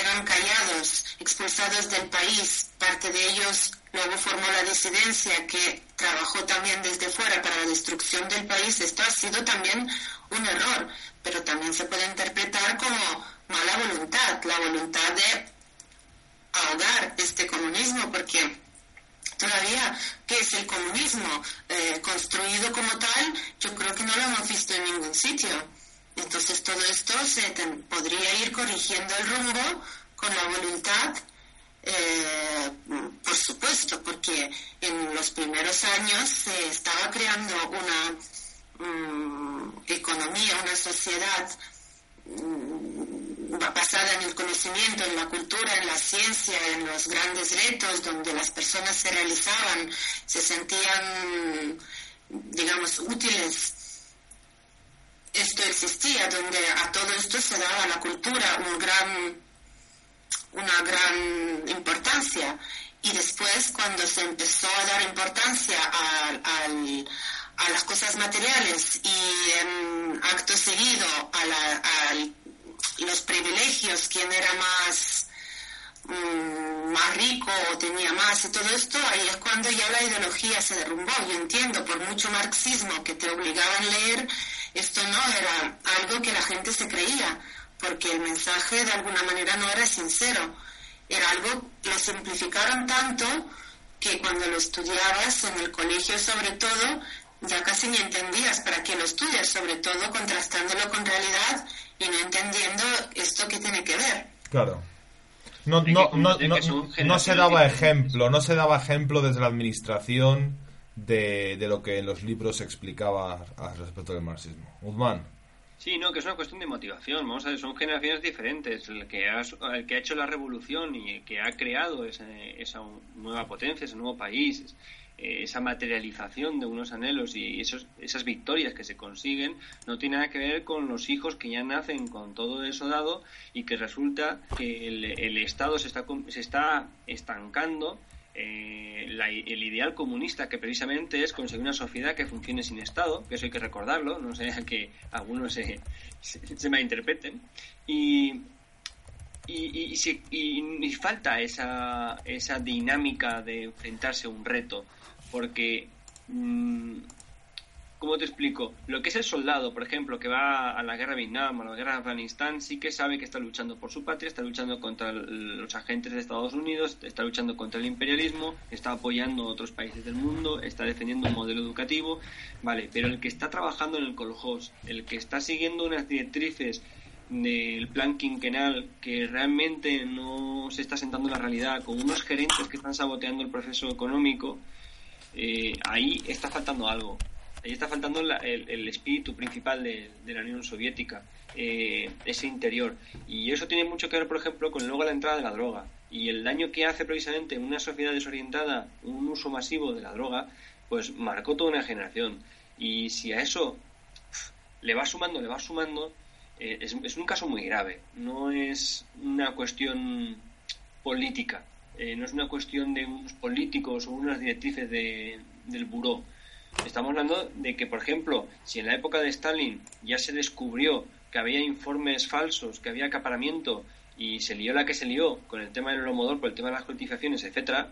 eran callados, expulsados del país, parte de ellos luego formó la disidencia que trabajó también desde fuera para la destrucción del país, esto ha sido también un error, pero también se puede interpretar como mala voluntad, la voluntad de ahogar este comunismo, porque todavía, ¿qué es el comunismo? Eh, construido como tal, yo creo que no lo hemos visto en ningún sitio. Entonces todo esto se podría ir corrigiendo el rumbo con la voluntad eh, por supuesto, porque en los primeros años se estaba creando una mm, economía, una sociedad mm, basada en el conocimiento, en la cultura, en la ciencia, en los grandes retos, donde las personas se realizaban, se sentían, digamos, útiles. Esto existía, donde a todo esto se daba la cultura un gran una gran importancia. Y después, cuando se empezó a dar importancia a, a las cosas materiales y en acto seguido a, los privilegios, quién era más, mm, más rico o tenía más y todo esto, ahí es cuando ya la ideología se derrumbó. Yo entiendo, por mucho marxismo que te obligaban a leer, esto no era algo que la gente se creía porque el mensaje de alguna manera no era sincero. Era algo, lo simplificaron tanto que cuando lo estudiabas en el colegio sobre todo, ya casi ni entendías para qué lo estudias, sobre todo contrastándolo con realidad y no entendiendo esto que tiene que ver. Claro. No, no, no, no, no se daba ejemplo, no se daba ejemplo desde la administración de, de lo que en los libros se explicaba al respecto del marxismo. Guzmán. Sí, no, que es una cuestión de motivación. Vamos a ver, son generaciones diferentes. El que ha, el que ha hecho la revolución y el que ha creado esa, esa nueva potencia, ese nuevo país, eh, esa materialización de unos anhelos y esos, esas victorias que se consiguen no tiene nada que ver con los hijos que ya nacen con todo eso dado y que resulta que el, Estado se está, se está estancando eh, el ideal comunista que precisamente es conseguir una sociedad que funcione sin Estado, que eso hay que recordarlo, no sea que algunos se, se, se malinterpreten, y, y, y, falta esa, esa dinámica de enfrentarse a un reto porque, mm, ¿cómo te explico? Lo que es el soldado, por ejemplo, que va a la guerra de Vietnam a la guerra de Afganistán, sí que sabe que está luchando por su patria, está luchando contra los agentes de Estados Unidos, está luchando contra el imperialismo, está apoyando a otros países del mundo, está defendiendo un modelo educativo, vale, pero el que está trabajando en el colhouse, el que está siguiendo unas directrices del plan quinquenal que realmente no se está sentando en la realidad, con unos gerentes que están saboteando el proceso económico, eh, ahí está faltando algo. Ahí está faltando el, espíritu principal de, la Unión Soviética, eh, ese interior. Y eso tiene mucho que ver, por ejemplo, con luego la entrada de la droga. Y el daño que hace precisamente una sociedad desorientada, un uso masivo de la droga, pues marcó toda una generación. Y si a eso le va sumando, le va sumando, eh, es, es, un caso muy grave. No es una cuestión política, eh, no es una cuestión de unos políticos o unas directrices de, del buró. Estamos hablando de que, por ejemplo, si en la época de Stalin ya se descubrió que había informes falsos, que había acaparamiento y se lió la que se lió con el tema del holomodor, por el tema de las cotizaciones, etcétera,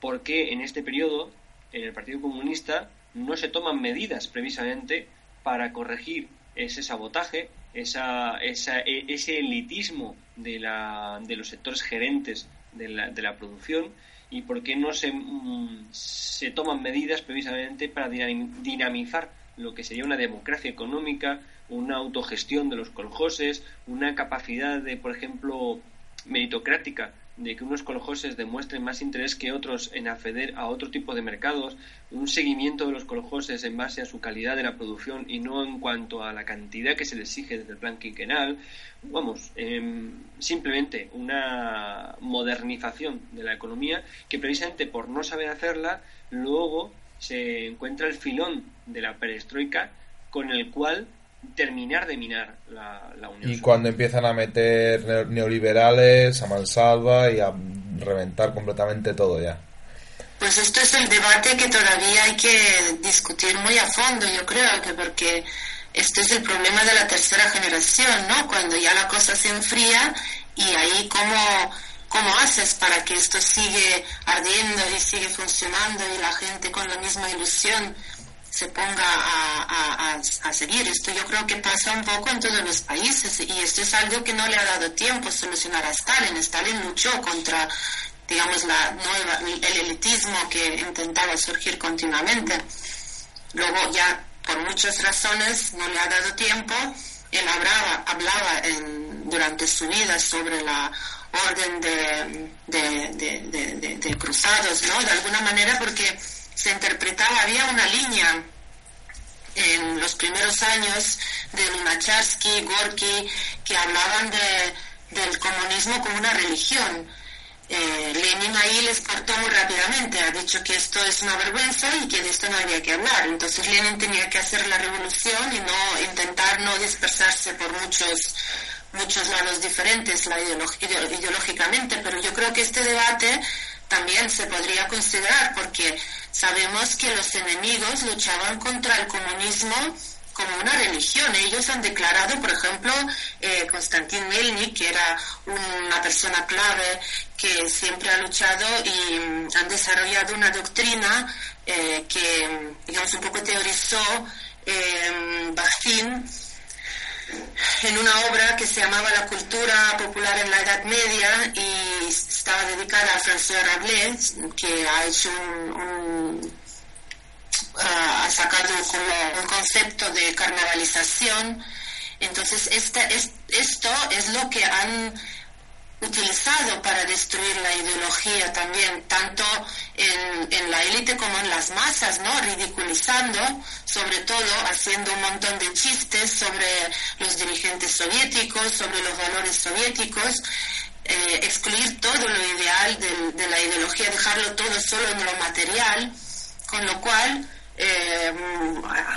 ¿por qué en este periodo en el Partido Comunista no se toman medidas precisamente para corregir ese sabotaje, esa, esa, e, ese elitismo de, la, de los sectores gerentes de la, de la producción y por qué no se, mm, se toman medidas precisamente para dinamizar lo que sería una democracia económica, una autogestión de los coljoses, una capacidad de, por ejemplo, meritocrática de que unos colojoses demuestren más interés que otros en acceder a otro tipo de mercados, un seguimiento de los colojoses en base a su calidad de la producción y no en cuanto a la cantidad que se les exige desde el plan quinquenal, vamos, em, simplemente una modernización de la economía que precisamente por no saber hacerla, luego se encuentra el filón de la perestroika con el cual terminar de minar la, Unión. Y cuando empiezan a meter neoliberales a mansalva y a reventar completamente todo ya. Pues esto es el debate que todavía hay que discutir muy a fondo, yo creo, que porque este es el problema de la tercera generación, ¿no? Cuando ya la cosa se enfría y ahí cómo, cómo haces para que esto sigue ardiendo y sigue funcionando y la gente con la misma ilusión se ponga a, a, seguir. Esto yo creo que pasa un poco en todos los países y esto es algo que no le ha dado tiempo a solucionar a Stalin. Stalin luchó contra, digamos, la nueva, el elitismo que intentaba surgir continuamente. Luego ya por muchas razones no le ha dado tiempo. Él hablaba, hablaba en, durante su vida sobre la orden de, de, de, de cruzados, ¿no? De alguna manera porque se interpretaba, había una línea en los primeros años de Lunacharsky, Gorky, que hablaban de, del comunismo como una religión. Eh, Lenin ahí les cortó muy rápidamente, ha dicho que esto es una vergüenza y que de esto no había que hablar. Entonces Lenin tenía que hacer la revolución y no intentar no dispersarse por muchos muchos lados diferentes la ideológicamente, pero yo creo que este debate también se podría considerar porque Sabemos que los enemigos luchaban contra el comunismo como una religión. Ellos han declarado, por ejemplo, eh, Konstantin Melnik, que era una persona clave que siempre ha luchado y mm, han desarrollado una doctrina eh, que, digamos, un poco teorizó eh, Bakhtin en una obra que se llamaba La cultura popular en la Edad Media y estaba dedicada a François Rabelais, que ha hecho un, ha sacado un concepto de carnavalización. Entonces, esta, es, esto es lo que han utilizado para destruir la ideología también, tanto en, la élite como en las masas, ¿no? Ridiculizando, sobre todo haciendo un montón de chistes sobre los dirigentes soviéticos, sobre los valores soviéticos, eh, excluir todo lo ideal de, de, la ideología, dejarlo todo solo en lo material con lo cual eh,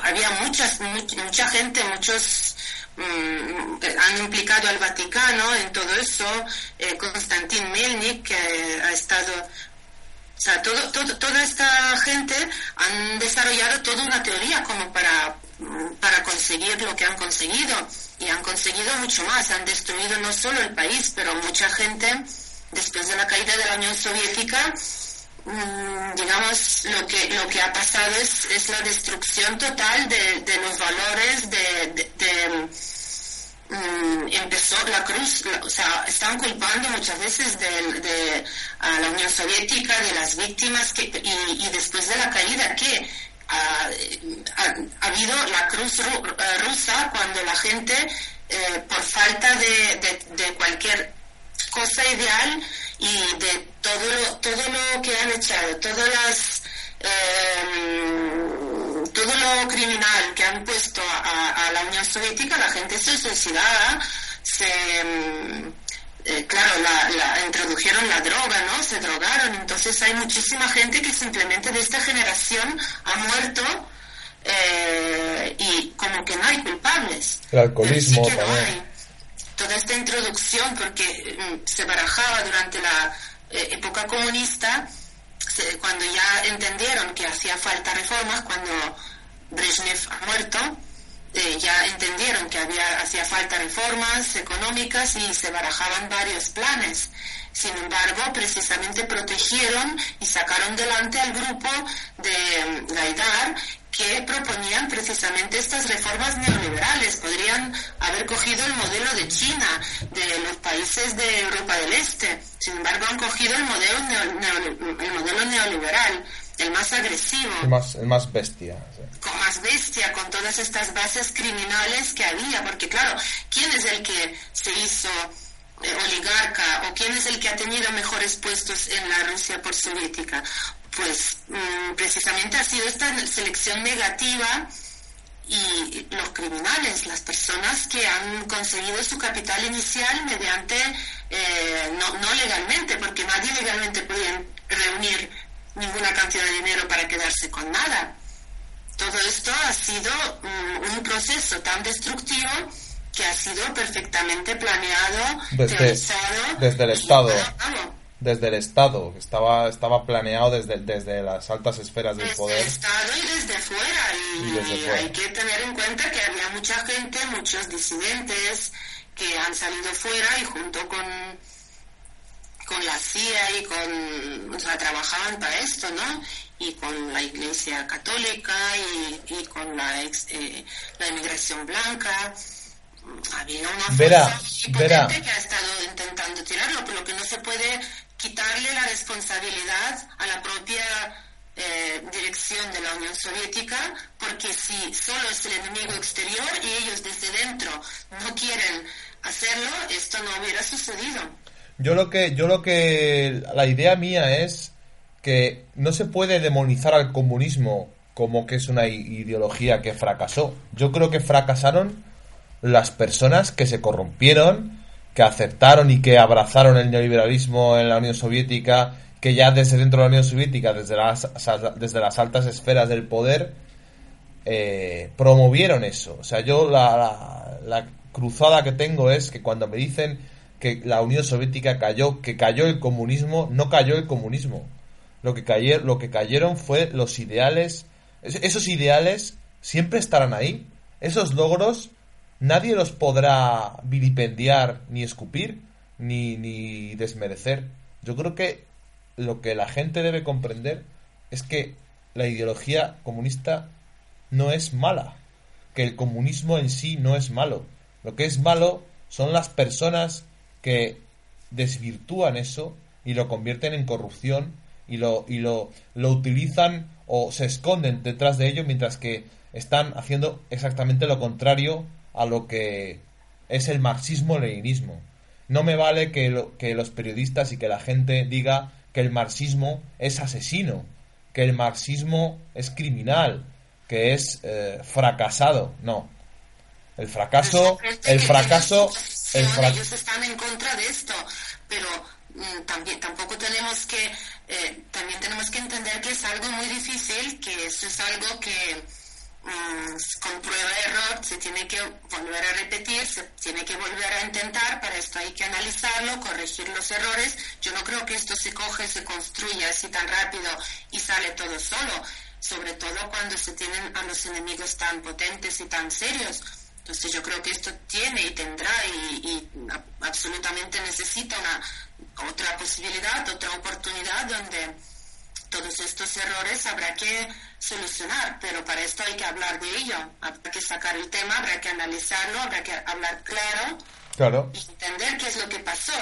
había muchas, mucha gente, muchos han implicado al Vaticano en todo eso, eh, Konstantin Melnik, que ha estado, o sea, todo, toda esta gente han desarrollado toda una teoría como para, para conseguir lo que han conseguido, y han conseguido mucho más, han destruido no solo el país, pero mucha gente, después de la caída de la Unión Soviética, Mm, digamos, lo que, lo que ha pasado es, es la destrucción total de, de los valores de, de, mm, empezó la cruz, o sea, están culpando muchas veces de, a la Unión Soviética, de las víctimas, que, y, después de la caída, que ha, ha, habido la cruz eh, rusa cuando la gente, eh, por falta de, de cualquier cosa ideal, y de todo lo, todo lo que han echado, todas las, em, todo lo criminal que han puesto a, la Unión Soviética, la gente se suicidaba, se, em, eh, claro, la, introdujeron la droga, ¿no? Se drogaron, entonces hay muchísima gente que simplemente de esta generación ha muerto eh, y como que no hay culpables. El alcoholismo también toda esta introducción, porque mm, se barajaba durante la eh, época comunista, cuando ya entendieron que hacía falta reformas, cuando Brezhnev ha muerto, eh, ya entendieron que había, hacía falta reformas económicas y se barajaban varios planes. Sin embargo, precisamente protegieron y sacaron delante al grupo de mm, Gaidar que proponían precisamente estas reformas neoliberales. Podrían haber cogido el modelo de China, de los países de Europa del Este. Sin embargo, han cogido el modelo, el modelo neoliberal, el más agresivo. El más, el más bestia. Con más bestia, con todas estas bases criminales que había. Porque claro, ¿quién es el que se hizo eh, oligarca o quién es el que ha tenido mejores puestos en la Rusia por soviética? Pues mm, precisamente ha sido esta selección negativa y los criminales, las personas que han conseguido su capital inicial mediante, eh, no, no, legalmente, porque nadie legalmente puede reunir ninguna cantidad de dinero para quedarse con nada. Todo esto ha sido mm, un proceso tan destructivo que ha sido perfectamente planeado, desde, desde el Estado desde el Estado, estaba, estaba planeado desde, desde las altas esferas del poder. Desde el Estado y desde fuera. Y, hay que tener en cuenta que había mucha gente, muchos disidentes que han salido fuera y junto con, con la CIA y con, o sea, trabajaban para esto, ¿no? Y con la Iglesia Católica y, y con la, ex, eh, la inmigración blanca había una fuerza que ha estado intentando tirarlo, pero que no se puede quitarle la responsabilidad a la propia eh, dirección de la Unión Soviética, porque si solo es el enemigo exterior y ellos desde dentro no quieren hacerlo, esto no hubiera sucedido. Yo lo que, yo lo que, la idea mía es que no se puede demonizar al comunismo como que es una ideología que fracasó. Yo creo que fracasaron las personas que se corrompieron que aceptaron y que abrazaron el neoliberalismo en la Unión Soviética, que ya desde dentro de la Unión Soviética, desde las, desde las altas esferas del poder, eh, promovieron eso. O sea, yo la, la, cruzada que tengo es que cuando me dicen que la Unión Soviética cayó, que cayó el comunismo, no cayó el comunismo. Lo que, cayeron, lo que cayeron fue los ideales. Esos ideales siempre estarán ahí. Esos logros nadie los podrá vilipendiar, ni escupir, ni, ni desmerecer. Yo creo que lo que la gente debe comprender es que la ideología comunista no es mala, que el comunismo en sí no es malo. Lo que es malo son las personas que desvirtúan eso y lo convierten en corrupción y lo, y lo, lo utilizan o se esconden detrás de ello mientras que están haciendo exactamente lo contrario a lo que es el marxismo-leninismo. No me vale que, que los periodistas y que la gente diga que el marxismo es asesino, que el marxismo es criminal, que es eh, fracasado. No. El fracaso, el fracaso, el fracaso. Ellos están en contra de esto, pero mm, también tampoco tenemos que eh, también tenemos que entender que es algo muy difícil, que eso es algo que con prueba de error se tiene que volver a repetir, se tiene que volver a intentar, para esto hay que analizarlo, corregir los errores. Yo no creo que esto se coge, se construye así tan rápido y sale todo solo, sobre todo cuando se tienen a los enemigos tan potentes y tan serios. Entonces yo creo que esto tiene y tendrá y, y absolutamente necesita una otra posibilidad, otra oportunidad donde todos estos errores habrá que solucionar, pero para esto hay que hablar de ello, habrá que sacar el tema, habrá que analizarlo, habrá que hablar claro, claro. y entender qué es lo que pasó.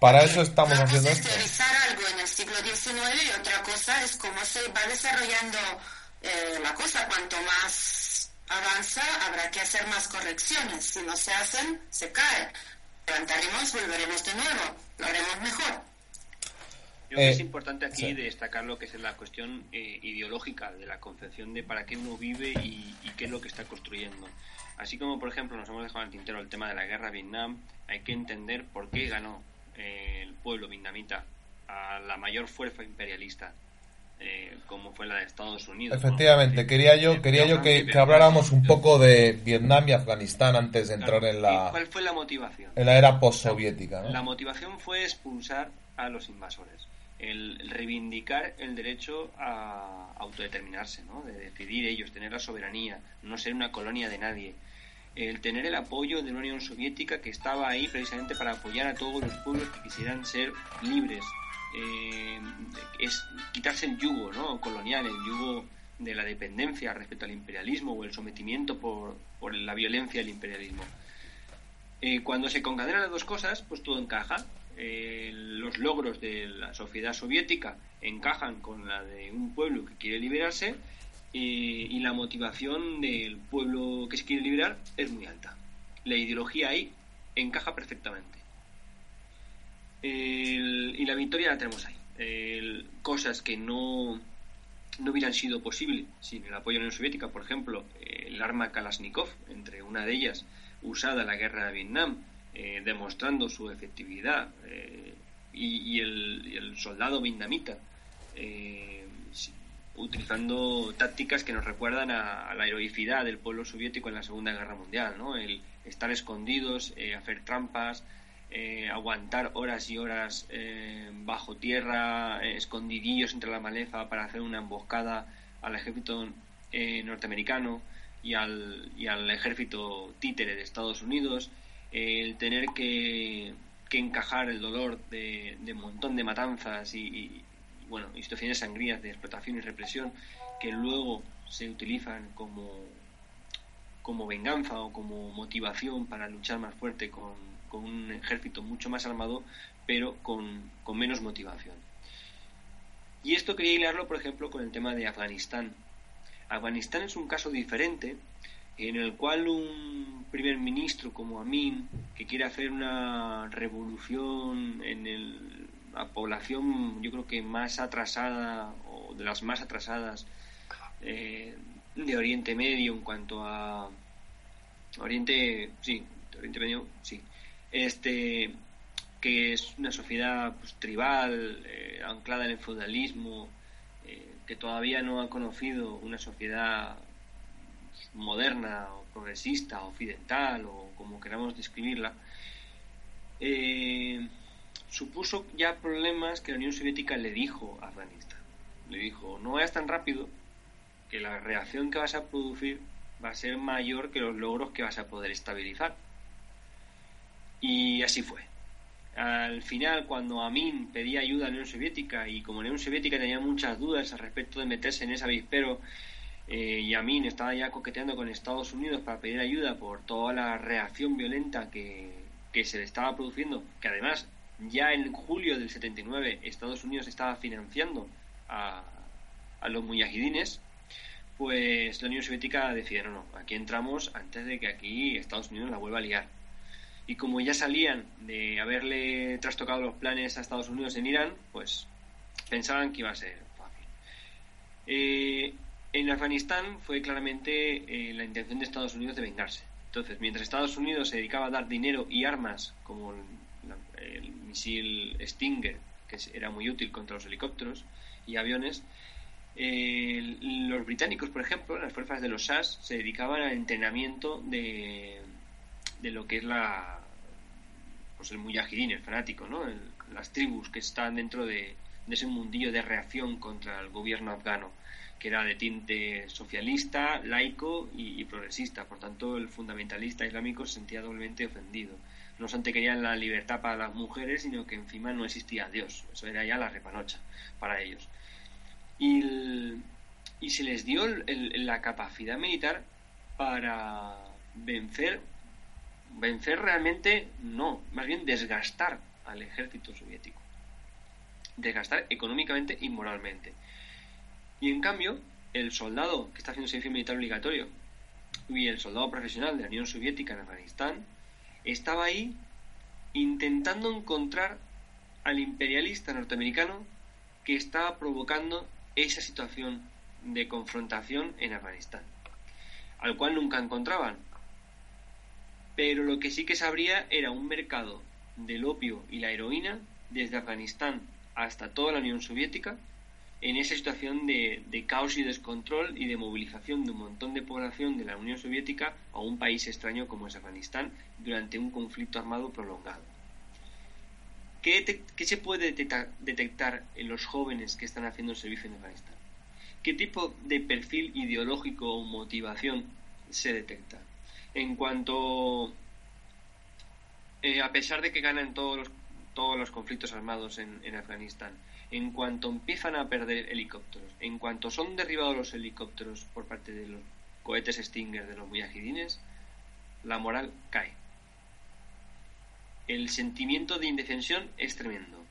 Para eso estamos una haciendo cosa es teorizar algo en el siglo XIX y otra cosa es cómo se va desarrollando eh, la cosa. Cuanto más avanza, habrá que hacer más correcciones. Si no se hacen, se cae levantaremos, volveremos de nuevo, lo haremos mejor. Creo que es eh, importante aquí destacar lo que es la cuestión eh, ideológica de la concepción de para qué uno vive y, qué es lo que está construyendo. Así como, por ejemplo, nos hemos dejado en el tintero el tema de la guerra de Vietnam, hay que entender por qué ganó eh, el pueblo vietnamita a la mayor fuerza imperialista eh, como fue la de Estados Unidos. Efectivamente, quería yo, quería yo que, habláramos un poco de Vietnam y Afganistán antes de entrar en la... ¿Cuál fue la motivación? En la era postsoviética. La motivación fue expulsar a los invasores, el reivindicar el derecho a autodeterminarse, ¿no? de decidir ellos, tener la soberanía, no ser una colonia de nadie el tener el apoyo de una Unión Soviética que estaba ahí precisamente para apoyar a todos los pueblos que quisieran ser libres, eh, es quitarse el yugo ¿no? colonial, el yugo de la dependencia respecto al imperialismo o el sometimiento por, por la violencia del imperialismo. Eh, cuando se concadenan las dos cosas, pues todo encaja. Eh, los logros de la sociedad soviética encajan con la de un pueblo que quiere liberarse y la motivación del pueblo que se quiere liberar es muy alta. La ideología ahí encaja perfectamente y la victoria la tenemos ahí. cosas que no, no hubieran sido posibles sin el apoyo de la Unión Soviética, por ejemplo, el arma Kalashnikov, entre una de ellas usada en la guerra de Vietnam, eh, demostrando su efectividad, eh, y, el, soldado vietnamita, eh, utilizando tácticas que nos recuerdan a, la heroicidad del pueblo soviético en la Segunda Guerra Mundial, ¿no? el estar escondidos, hacer trampas, eh, aguantar horas y horas eh, bajo tierra, eh, escondidillos entre la maleza para hacer una emboscada al ejército norteamericano y al, y al ejército títere de Estados Unidos, el tener que, que, encajar el dolor de, un montón de matanzas y, y, bueno, situaciones sangrías de explotación y represión que luego se utilizan como, como venganza o como motivación para luchar más fuerte con, con un ejército mucho más armado, pero con, menos motivación. Y esto quería hilarlo, por ejemplo, con el tema de Afganistán. Afganistán es un caso diferente en el cual un primer ministro como Amin, que quiere hacer una revolución en la población, yo creo que más atrasada o de las más atrasadas eh, de Oriente Medio en cuanto a Oriente, sí, Oriente Medio, sí, este que es una sociedad pues, tribal, eh, anclada en el feudalismo, eh, que todavía no ha conocido una sociedad moderna o progresista occidental o como queramos describirla, eh, supuso ya problemas que la Unión Soviética le dijo a Afganistán. Le dijo, no vayas tan rápido que la reacción que vas a producir va a ser mayor que los logros que vas a poder estabilizar. Y así fue. Al final, cuando Amin pedía ayuda a la Unión Soviética y como la Unión Soviética tenía muchas dudas al respecto de meterse en ese avispero eh, y Amin estaba ya coqueteando con Estados Unidos para pedir ayuda por toda la reacción violenta que, se le estaba produciendo, que además ya en julio del 79 Estados Unidos estaba financiando a, a los muyahidines, pues la Unión Soviética no, no, aquí entramos antes de que aquí Estados Unidos la vuelva a liar y como ya salían de haberle trastocado los planes a Estados Unidos en Irán, pues pensaban que iba a ser fácil. Eh, en Afganistán fue claramente eh, la intención de Estados Unidos de vengarse. Entonces, mientras Estados Unidos se dedicaba a dar dinero y armas, como el, misil Stinger que era muy útil contra los helicópteros y aviones. los británicos, por ejemplo, las fuerzas de los SAS, se dedicaban al entrenamiento de, de lo que es la pues el el fanático, ¿no? las tribus que están dentro de, de ese mundillo de reacción contra el gobierno afgano que era de tinte socialista, laico y, progresista. Por tanto, el fundamentalista islámico se sentía doblemente ofendido. No solamente querían la libertad para las mujeres, sino que encima no existía Dios. Eso era ya la repanocha para ellos. Y, se les dio la capacidad militar para vencer, vencer realmente, no, más bien desgastar al ejército soviético. Desgastar económicamente y moralmente. Y en cambio, el soldado que está haciendo servicio militar obligatorio y el soldado profesional de la Unión Soviética en Afganistán estaba ahí intentando encontrar al imperialista norteamericano que estaba provocando esa situación de confrontación en Afganistán, al cual nunca encontraban. Pero lo que sí que sabría era un mercado del opio y la heroína desde Afganistán hasta toda la Unión Soviética en esa situación de, caos y descontrol y de movilización de un montón de población de la Unión Soviética a un país extraño como es Afganistán durante un conflicto armado prolongado. ¿Qué, se puede detectar en los jóvenes que están haciendo el servicio en Afganistán? ¿Qué tipo de perfil ideológico o motivación se detecta? En cuanto, eh, a pesar de que ganan todos los, todos los conflictos armados en Afganistán, en cuanto empiezan a perder helicópteros, en cuanto son derribados los helicópteros por parte de los cohetes Stinger de los mujahidines, la moral cae. El sentimiento de indefensión es tremendo,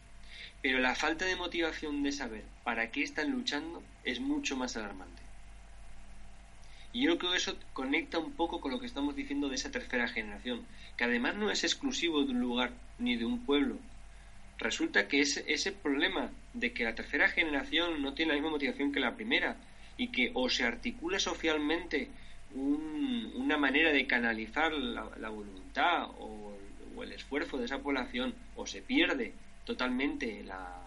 pero la falta de motivación de saber para qué están luchando es mucho más alarmante. Y yo creo que eso conecta un poco con lo que estamos diciendo de esa tercera generación, que además no es exclusivo de un lugar ni de un pueblo, resulta que ese, ese problema de que la tercera generación no tiene la misma motivación que la primera y que o se articula socialmente una manera de canalizar la, voluntad o, el esfuerzo de esa población o se pierde totalmente la,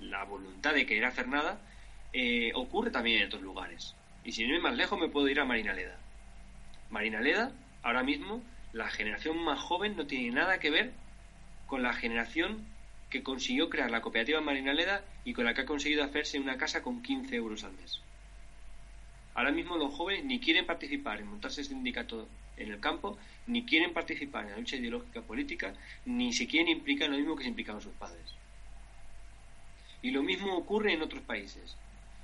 la, voluntad de querer hacer nada, eh, ocurre también en otros lugares. Y si no es más lejos me puedo ir a Marinaleda. Marinaleda, ahora mismo, la generación más joven no tiene nada que ver con la generación que consiguió crear la cooperativa Marinaleda y con la que ha conseguido hacerse una casa con 15 euros al mes. Ahora mismo los jóvenes ni quieren participar en montarse sindicato en el campo, ni quieren participar en la lucha ideológica política, ni se quieren implicar lo mismo que se implicaban sus padres. Y lo mismo ocurre en otros países.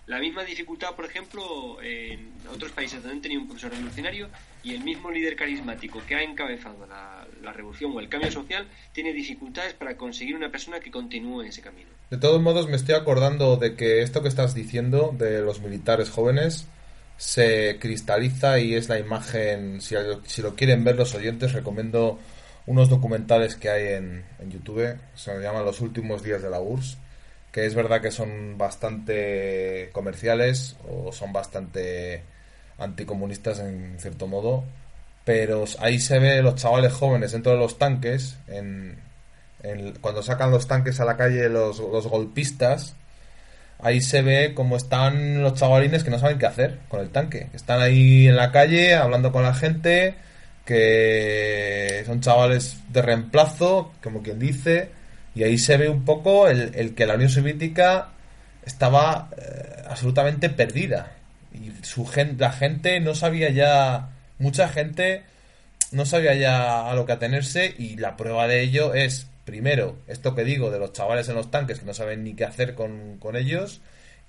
La misma dificultad, por ejemplo, en otros países donde han tenido un profesor revolucionario y el mismo líder carismático que ha encabezado la, revolución o el cambio social tiene dificultades para conseguir una persona que continúe ese camino. De todos modos, me estoy acordando de que esto que estás diciendo de los militares jóvenes se cristaliza y es la imagen, si, si lo quieren ver los oyentes, recomiendo unos documentales que hay en, en YouTube, se llaman Los últimos días de la URSS que es verdad que son bastante comerciales o son bastante anticomunistas en cierto modo, pero ahí se ve los chavales jóvenes dentro de los tanques, en, cuando sacan los tanques a la calle los, golpistas, ahí se ve cómo están los chavalines que no saben qué hacer con el tanque. Están ahí en la calle hablando con la gente, que son chavales de reemplazo, como quien dice, y ahí se ve un poco el, que la Unión Soviética estaba eh, absolutamente perdida. Y su gente, la gente no sabía ya, mucha gente no sabía ya a lo que atenerse y la prueba de ello es, primero, esto que digo de los chavales en los tanques que no saben ni qué hacer con, ellos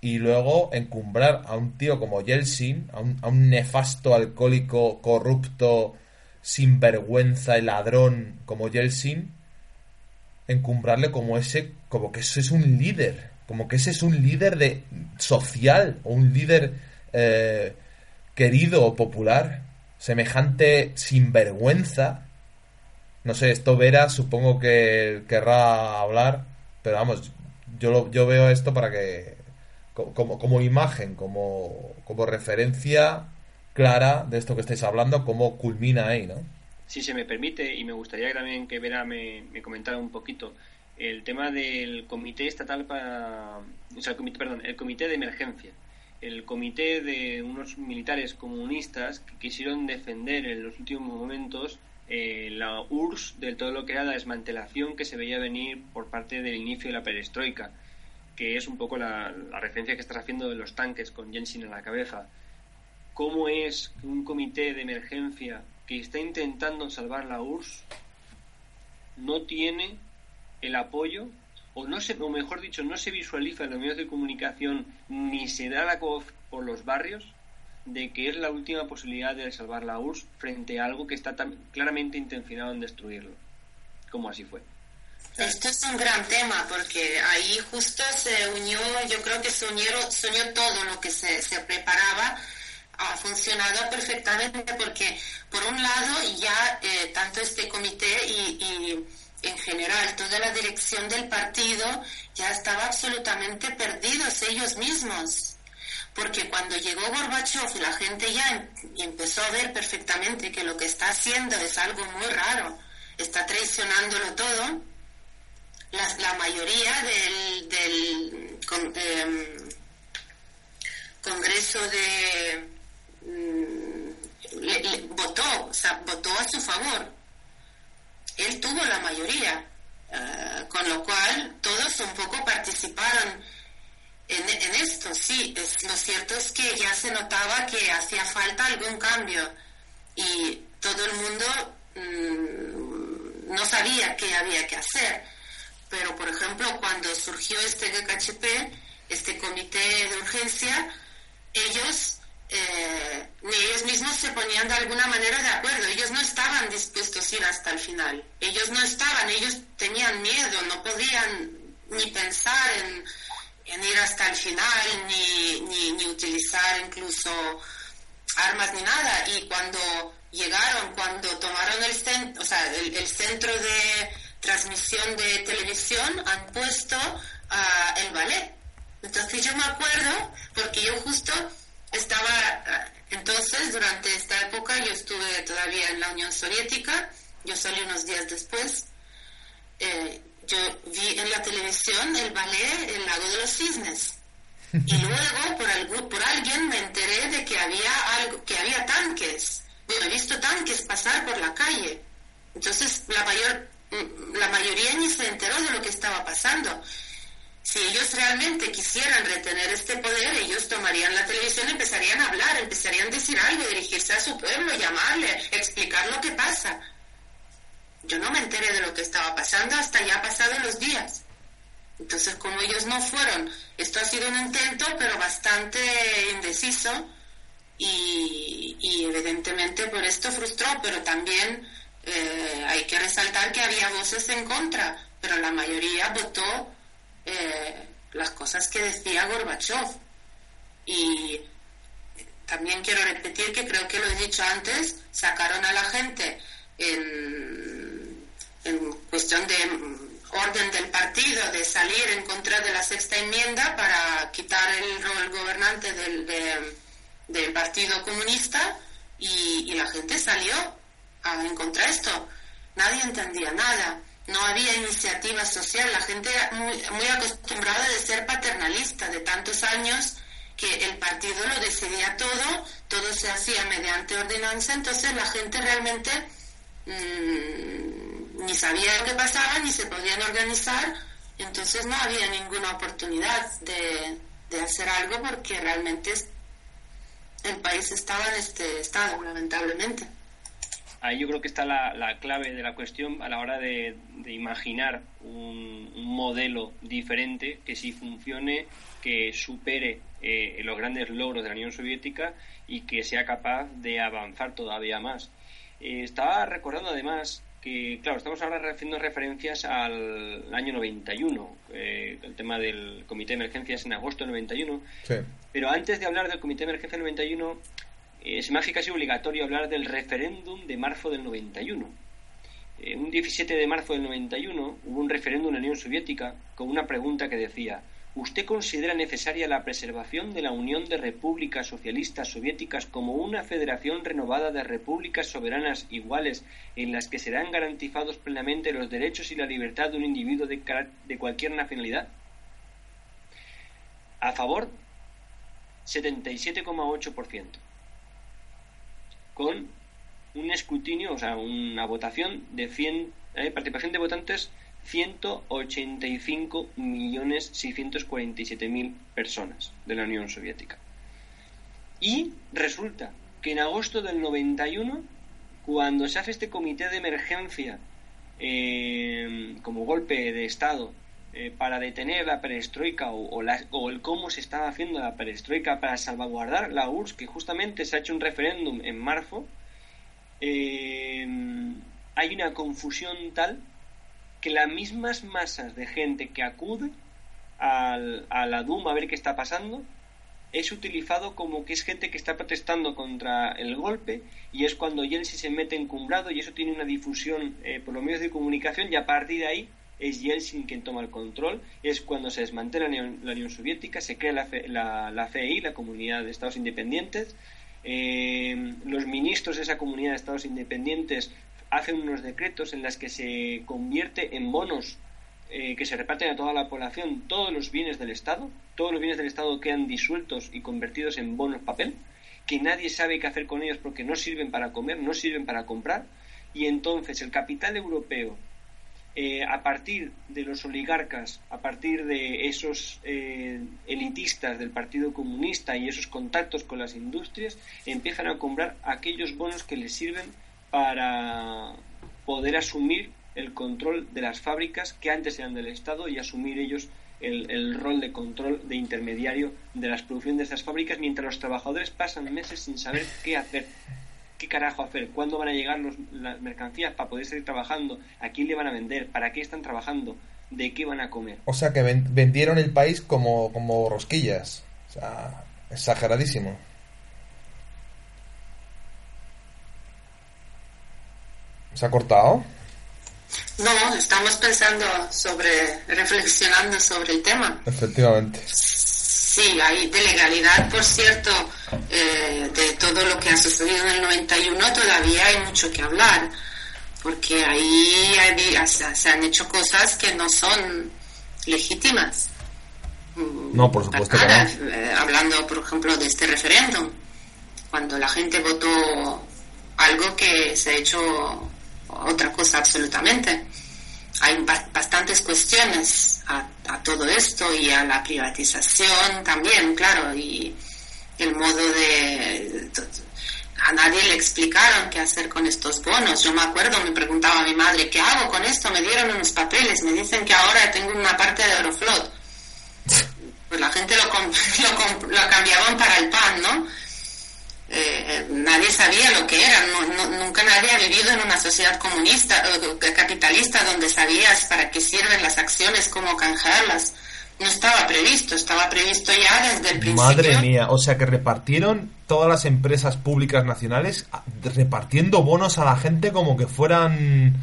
y luego encumbrar a un tío como Yeltsin, a un, a un nefasto alcohólico, corrupto, sinvergüenza y ladrón como Yeltsin, encumbrarle como ese, como que ese es un líder, como que ese es un líder de social o un líder eh, querido o popular, semejante sinvergüenza. No sé, esto Vera supongo que querrá hablar, pero vamos, yo, yo veo esto para que, como, como imagen, como, como referencia clara de esto que estáis hablando, cómo culmina ahí, ¿no? si se me permite, y me gustaría también que Vera me, comentara un poquito, el tema del comité estatal para, o sea, el comité, perdón, el comité de emergencia, el comité de unos militares comunistas que quisieron defender en los últimos momentos eh, la URSS de todo lo que era la desmantelación que se veía venir por parte del inicio de la perestroika, que es un poco la, referencia que estás haciendo de los tanques con Jensen en la cabeza. ¿Cómo es que un comité de emergencia que está intentando salvar la URSS no tiene el apoyo o no se, o mejor dicho, no se visualiza en los medios de comunicación ni se da la voz por los barrios de que es la última posibilidad de salvar la URSS frente a algo que está tan claramente intencionado en destruirlo, como así fue. Esto es un gran tema porque ahí justo se unió, yo creo que se unió, se unió todo lo que se, se preparaba ha funcionado perfectamente porque por un lado ya eh, tanto este comité y en general toda la dirección del partido ya estaba absolutamente perdidos ellos mismos. Porque cuando llegó Gorbachev y la gente ya em, empezó a ver perfectamente que lo que está haciendo es algo muy raro, está traicionándolo todo, la, mayoría del, del em, Congreso de... Mm, votó, o sea, votó a su favor él tuvo la mayoría, eh, con lo cual todos un poco participaron en, esto. Sí, es, lo cierto es que ya se notaba que hacía falta algún cambio y todo el mundo mm, no sabía qué había que hacer. Pero, por ejemplo, cuando surgió este GKHP, este comité de urgencia, ellos eh, ni ellos mismos se ponían de alguna manera de acuerdo. Ellos no estaban dispuestos a ir hasta el final. Ellos no estaban, ellos tenían miedo, no podían ni pensar en, ir hasta el final, ni, ni, utilizar incluso armas ni nada. Y cuando llegaron, cuando tomaron el, centro, o sea, el, centro de transmisión de televisión, han puesto uh, el ballet. Entonces yo me acuerdo, porque yo justo estaba, entonces, durante esta época, yo estuve todavía en la Unión Soviética, yo salí unos días después, eh, yo vi en la televisión el ballet El lago de los cisnes. Y luego, por, algo, por alguien, me enteré de que había, algo, que había tanques. Bueno, he visto tanques pasar por la calle. Entonces, la, mayor, la mayoría ni se enteró de lo que estaba pasando. Si ellos realmente quisieran retener este poder, ellos tomarían la televisión, empezarían a hablar, empezarían a decir algo, dirigirse a su pueblo, llamarle, explicar lo que pasa. Yo no me enteré de lo que estaba pasando hasta ya pasados los días. Entonces, como ellos no fueron, esto ha sido un intento, pero bastante indeciso y, evidentemente por esto frustró, pero también eh, hay que resaltar que había voces en contra, pero la mayoría votó eh, las cosas que decía Gorbachev. Y también quiero repetir que creo que lo he dicho antes, sacaron a la gente en, en cuestión de orden del partido de salir en contra de la sexta enmienda para quitar el rol gobernante del, del Partido Comunista y, la gente salió en contra de esto. Nadie entendía nada no había iniciativa social, la gente muy, muy acostumbrada de ser paternalista de tantos años que el partido lo decidía todo, todo se hacía mediante ordenanza, entonces la gente realmente mm, ni sabía lo que pasaba, ni se podían organizar, entonces no había ninguna oportunidad de, de hacer algo porque realmente el país estaba en este estado, lamentablemente ahí yo creo que está la, clave de la cuestión a la hora de, imaginar un, modelo diferente que sí funcione, que supere eh, los grandes logros de la Unión Soviética y que sea capaz de avanzar todavía más. Eh, estaba recordando además que, claro, estamos ahora haciendo referencias al año 91, eh, el tema del Comité de Emergencias en agosto del 91, pero antes de hablar del Comité de Emergencia del 91, es me casi obligatorio hablar del referéndum de marzo del 91. un 17 de marzo del 91 hubo un referéndum en la Unión Soviética con una pregunta que decía ¿Usted considera necesaria la preservación de la Unión de Repúblicas Socialistas Soviéticas como una federación renovada de repúblicas soberanas iguales en las que serán garantizados plenamente los derechos y la libertad de un individuo de cualquier nacionalidad? A favor, 77,8%, con un escrutinio, o sea, una votación de 100, eh, participación de votantes 185.647.000 personas de la Unión Soviética. Y resulta que en agosto del 91, cuando se hace este comité de emergencia eh, como golpe de Estado eh, para detener la perestroika o, o, el cómo se estaba haciendo la perestroika para salvaguardar la URSS, que justamente se ha hecho un referéndum en marzo, eh, hay una confusión tal que las mismas masas de gente que acude al, a la Duma a ver qué está pasando es utilizado como que es gente que está protestando contra el golpe y es cuando Yeltsin se mete encumbrado y eso tiene una difusión eh, por los medios de comunicación y a partir de ahí es Yeltsin quien toma el control, es cuando se desmantela la Unión, Soviética, se crea la, la, la, CEI, la Comunidad de Estados Independientes, eh, los ministros de esa Comunidad de Estados Independientes hacen unos decretos en los que se convierte en bonos eh, que se reparten a toda la población todos los bienes del Estado, todos los bienes del Estado quedan disueltos y convertidos en bonos papel, que nadie sabe qué hacer con ellos porque no sirven para comer, no sirven para comprar, y entonces el capital europeo, eh, a partir de los oligarcas, a partir de esos eh, elitistas del Partido Comunista y esos contactos con las industrias, empiezan a comprar aquellos bonos que les sirven para poder asumir el control de las fábricas que antes eran del Estado y asumir ellos el, rol de control de intermediario de las producciones de esas fábricas mientras los trabajadores pasan meses sin saber qué hacer, qué carajo hacer, cuándo van a llegar las mercancías para poder seguir trabajando, a quién le van a vender, para qué están trabajando, de qué van a comer. O sea que vendieron el país como, como rosquillas, o sea, exageradísimo. ¿Se ha cortado? No, estamos pensando sobre, reflexionando sobre el tema. Efectivamente. Sí, hay de legalidad, por cierto, eh, de todo lo que ha sucedido en el 91 todavía hay mucho que hablar, porque ahí se han hecho cosas que no son legítimas. No, por supuesto que no. Eh, hablando, por ejemplo, de este referéndum, cuando la gente votó algo que se ha hecho otra cosa absolutamente. Hay bastantes cuestiones a, todo esto y a la privatización también, claro, y el modo de... A nadie le explicaron qué hacer con estos bonos. Yo me acuerdo, me preguntaba a mi madre, ¿qué hago con esto? Me dieron unos papeles, me dicen que ahora tengo una parte de Euroflot. Pues la gente lo, lo, lo cambiaban para el pan, ¿no? Eh, nadie sabía lo que era, nunca nadie ha vivido en una sociedad comunista, eh, capitalista, donde sabías para qué sirven las acciones, cómo canjearlas. No estaba previsto, estaba previsto ya desde el principio. Madre mía, o sea que repartieron todas las empresas públicas nacionales repartiendo bonos a la gente como que fueran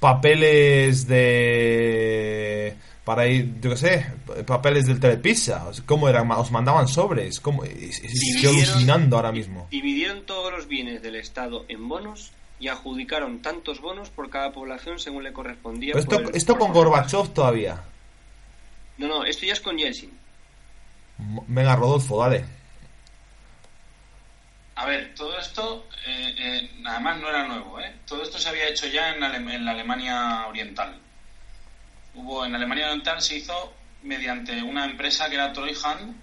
papeles de para ir, yo qué sé, papeles del Telepizza. ¿Cómo eran? ¿Os mandaban sobres? ¿Cómo? Estoy alucinando ahora mismo. Dividieron todos los bienes del Estado en bonos y adjudicaron tantos bonos por cada población según le correspondía. esto, esto con Gorbachev todavía. No, no, esto ya es con Yeltsin. Venga, Rodolfo, dale. A ver, todo esto, eh, eh, nada más no era nuevo, ¿eh? Todo esto se había hecho ya en, en la Alemania Oriental hubo en Alemania Oriental se hizo mediante una empresa que era Treuhand,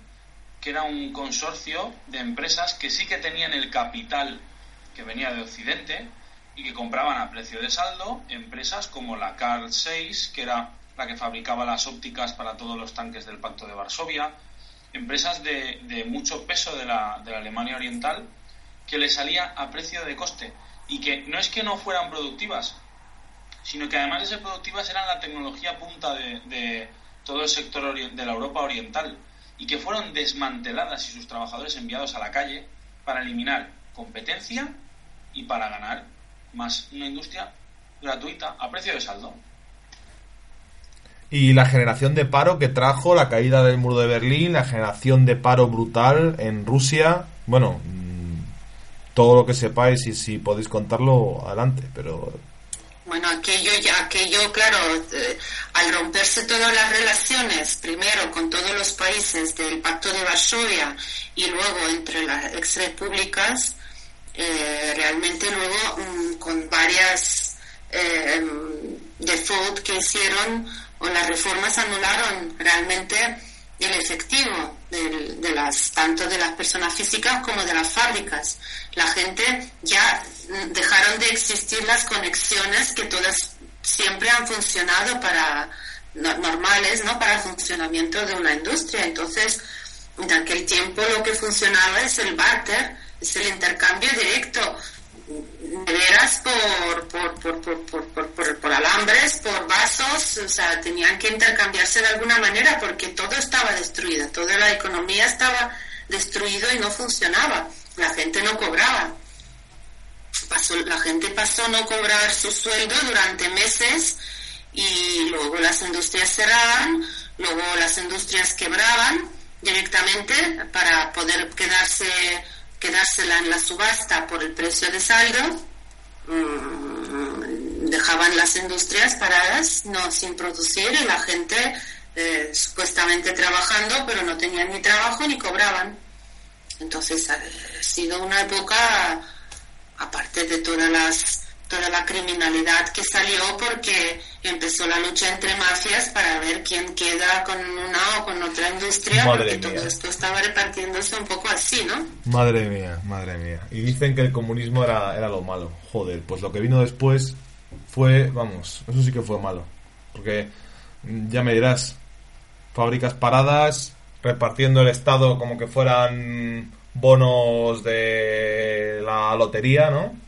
que era un consorcio de empresas que sí que tenían el capital que venía de Occidente y que compraban a precio de saldo empresas como la Carl Zeiss, que era la que fabricaba las ópticas para todos los tanques del Pacto de Varsovia, empresas de, de mucho peso de la, de la Alemania Oriental que le salía a precio de coste. Y que no es que no fueran productivas, sino que además de ser productivas eran la tecnología punta de, todo el sector de la Europa Oriental y que fueron desmanteladas y sus trabajadores enviados a la calle para eliminar competencia y para ganar más una industria gratuita a precio de saldo. y la generación de paro que trajo la caída del muro de Berlín, la generación de paro brutal en Rusia. Bueno, mm, todo lo que sepáis y si podéis contarlo, adelante, pero... Bueno, aquello, ya, aquello claro, eh, al romperse todas las relaciones, primero con todos los países del Pacto de Varsovia y luego entre las exrepúblicas, eh, realmente luego mm, con varias eh, default que hicieron o las reformas anularon realmente el efectivo de, las tanto de las personas físicas como de las fábricas. La gente ya dejaron de existir las conexiones que todas siempre han funcionado para normales, ¿no? Para el funcionamiento de una industria. Entonces, en aquel tiempo lo que funcionaba es el barter, es el intercambio directo neveras por por, por, por, por, alambres, por vasos, o sea, tenían que intercambiarse de alguna manera porque todo estaba destruido, toda la economía estaba destruido y no funcionaba, la gente no cobraba. Pasó, la gente pasó no cobrar su sueldo durante meses y luego las industrias cerraban, luego las industrias quebraban directamente para poder quedarse quedársela en la subasta por el precio de saldo, mm, dejaban las industrias paradas, no sin producir y la gente eh, supuestamente trabajando, pero no tenían ni trabajo ni cobraban. Entonces ha sido una época, aparte de todas las toda la criminalidad que salió porque empezó la lucha entre mafias para ver quién queda con una o con otra industria, porque todo esto estaba repartiéndose un poco así, ¿no? Madre mía, madre mía. Y dicen que el comunismo era, era lo malo. Joder, pues lo que vino después fue, vamos, eso sí que fue malo. Porque mm, ya me dirás, fábricas paradas, repartiendo el Estado como que fueran bonos de la lotería, ¿no?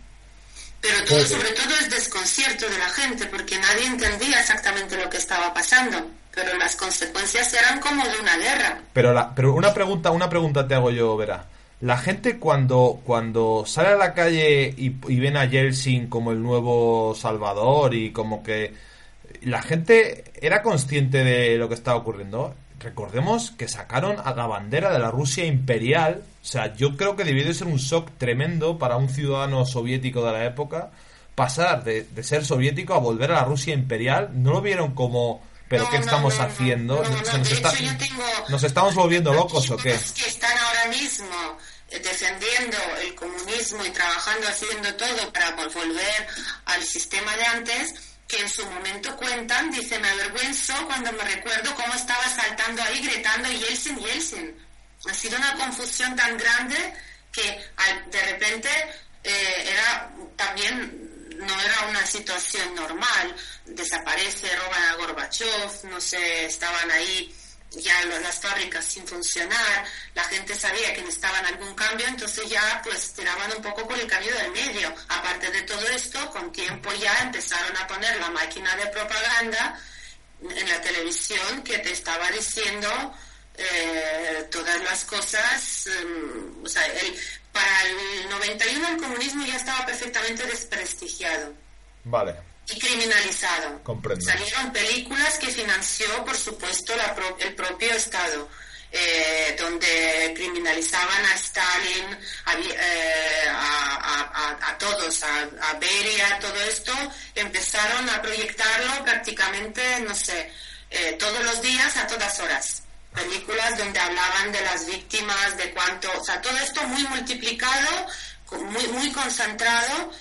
Pero todo, sobre todo es desconcierto de la gente, porque nadie entendía exactamente lo que estaba pasando. Pero las consecuencias eran como de una guerra. Pero, la, pero una pregunta, una pregunta te hago yo, Vera. La gente cuando, cuando sale a la calle y, y ven a Yeltsin como el nuevo Salvador y como que la gente era consciente de lo que estaba ocurriendo recordemos que sacaron a la bandera de la Rusia imperial. O sea, yo creo que debió de ser un shock tremendo para un ciudadano soviético de la época pasar de, ser soviético a volver a la Rusia imperial. ¿No lo vieron como... ¿Pero qué estamos haciendo? ¿Nos, estamos volviendo locos o qué? que están ahora mismo eh, defendiendo el comunismo y trabajando haciendo todo para volver al sistema de antes que en su momento cuentan, dice, me avergüenzo cuando me recuerdo cómo estaba saltando ahí gritando Yeltsin, Yeltsin. Ha sido una confusión tan grande que de repente eh, era también no era una situación normal. Desaparece, roban a Gorbachev, no sé, estaban ahí ya las fábricas sin funcionar, la gente sabía que necesitaban algún cambio, entonces ya pues tiraban un poco por el cambio del medio. Aparte de todo esto, con tiempo ya empezaron a poner la máquina de propaganda en la televisión que te estaba diciendo eh, todas las cosas, em, o sea, el, para el 91 el comunismo ya estaba perfectamente desprestigiado. Vale y criminalizado. Salieron películas que financió, por supuesto, el propio Estado. Eh, donde criminalizaban a Stalin, a, eh, a, todos, a, Beria, todo esto, empezaron a proyectarlo prácticamente, no sé, eh, todos los días, a todas horas. Películas donde hablaban de las víctimas, de cuánto, o sea, todo esto muy multiplicado, muy, muy concentrado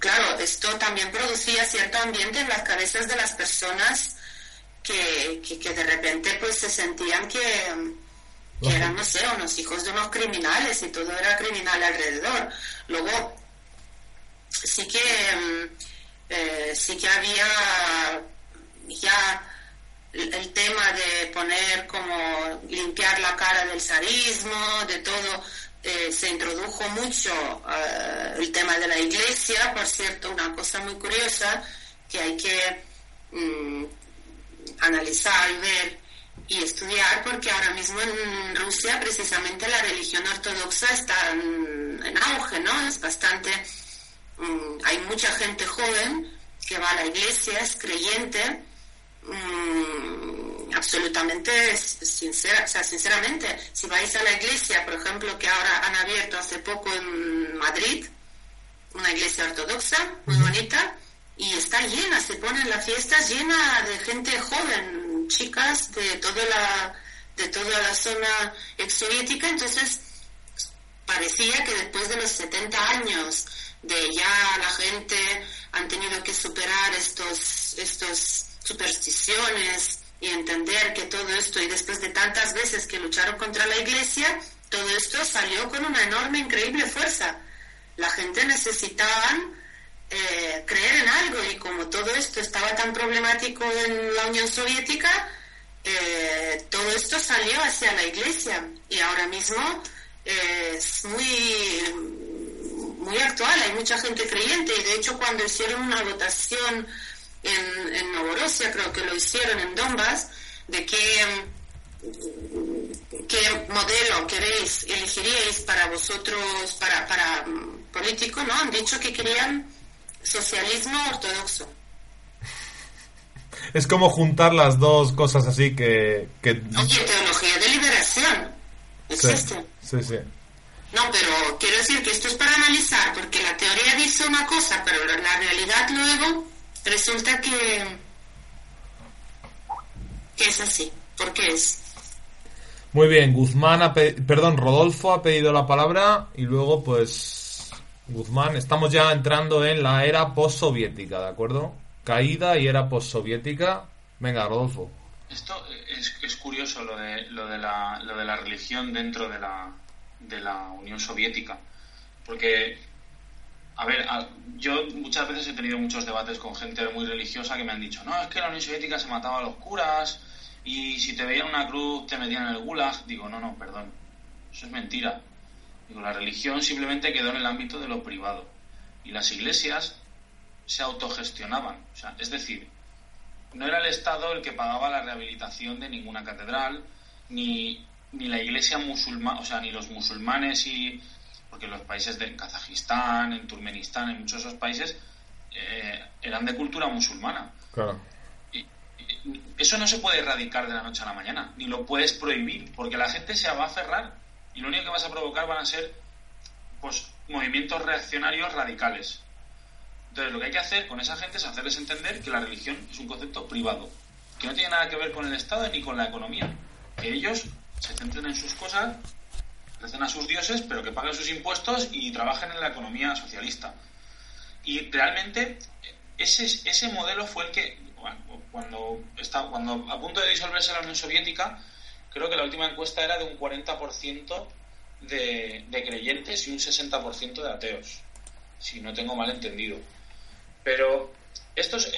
claro, esto también producía cierto ambiente en las cabezas de las personas que, que, de repente pues se sentían que, eran, no sé, unos hijos de unos criminales y todo era criminal alrededor. Luego, sí que, mm, eh, sí que había ya el tema de poner como limpiar la cara del zarismo, de todo, eh, se introdujo mucho eh, el tema de la iglesia, por cierto, una cosa muy curiosa que hay que mm, analizar, ver y estudiar, porque ahora mismo en Rusia precisamente la religión ortodoxa está en, auge, ¿no? Es bastante... Mm, hay mucha gente joven que va a la iglesia, es creyente, mm, absolutamente sincera, o sea, sinceramente, si vais a la iglesia, por ejemplo, que ahora han abierto hace poco en Madrid, una iglesia ortodoxa muy bonita, y está llena, se ponen las fiestas llena de gente joven, chicas de toda la, de toda la zona exsoviética, entonces parecía que después de los 70 años de ya la gente han tenido que superar estos, estos supersticiones y entender que todo esto, y después de tantas veces que lucharon contra la iglesia, todo esto salió con una enorme, increíble fuerza. La gente necesitaba eh, creer en algo y como todo esto estaba tan problemático en la Unión Soviética, eh, todo esto salió hacia la iglesia y ahora mismo es muy muy actual, hay mucha gente creyente y de hecho cuando hicieron una votación en, en Novorosia, creo que lo hicieron en Donbass, de qué, qué modelo queréis, elegiríais para vosotros, para, para mm, político, ¿no? Han dicho que querían socialismo ortodoxo. Es como juntar las dos cosas así que... que... Oye, teología de liberación. Existe. sí, sí. No, pero quiero decir que esto es para analizar, porque la teoría dice una cosa, pero la realidad luego resulta que, que es así. ¿Por qué es? Muy bien, Guzmán, perdón, Rodolfo ha pedido la palabra y luego pues Guzmán, estamos ya entrando en la era postsoviética, ¿de acuerdo? Caída y era postsoviética. Venga, Rodolfo. Esto es, es curioso lo de, lo, de la, lo de la religión dentro de la, de la Unión Soviética. Porque, a ver, yo muchas veces he tenido muchos debates con gente muy religiosa que me han dicho, no, es que la Unión Soviética se mataba a los curas y si te veían una cruz te metían en el gulag. Digo, no, no, perdón, eso es mentira. Digo, la religión simplemente quedó en el ámbito de lo privado y las iglesias se autogestionaban. O sea, es decir, no era el Estado el que pagaba la rehabilitación de ninguna catedral, ni ni la iglesia musulmana, o sea, ni los musulmanes y... porque los países de Kazajistán, en Turkmenistán, en muchos de esos países, eh, eran de cultura musulmana. Claro. Y, eso no se puede erradicar de la noche a la mañana, ni lo puedes prohibir, porque la gente se va a aferrar y lo único que vas a provocar van a ser pues movimientos reaccionarios radicales. Entonces, lo que hay que hacer con esa gente es hacerles entender que la religión es un concepto privado, que no tiene nada que ver con el Estado ni con la economía, que ellos se centren en sus cosas, recen a sus dioses, pero que paguen sus impuestos y trabajen en la economía socialista. Y realmente ese, ese modelo fue el que, cuando, está, cuando a punto de disolverse la Unión Soviética, creo que la última encuesta era de un 40% de, de creyentes y un 60% de ateos, si no tengo mal entendido. Pero esto es,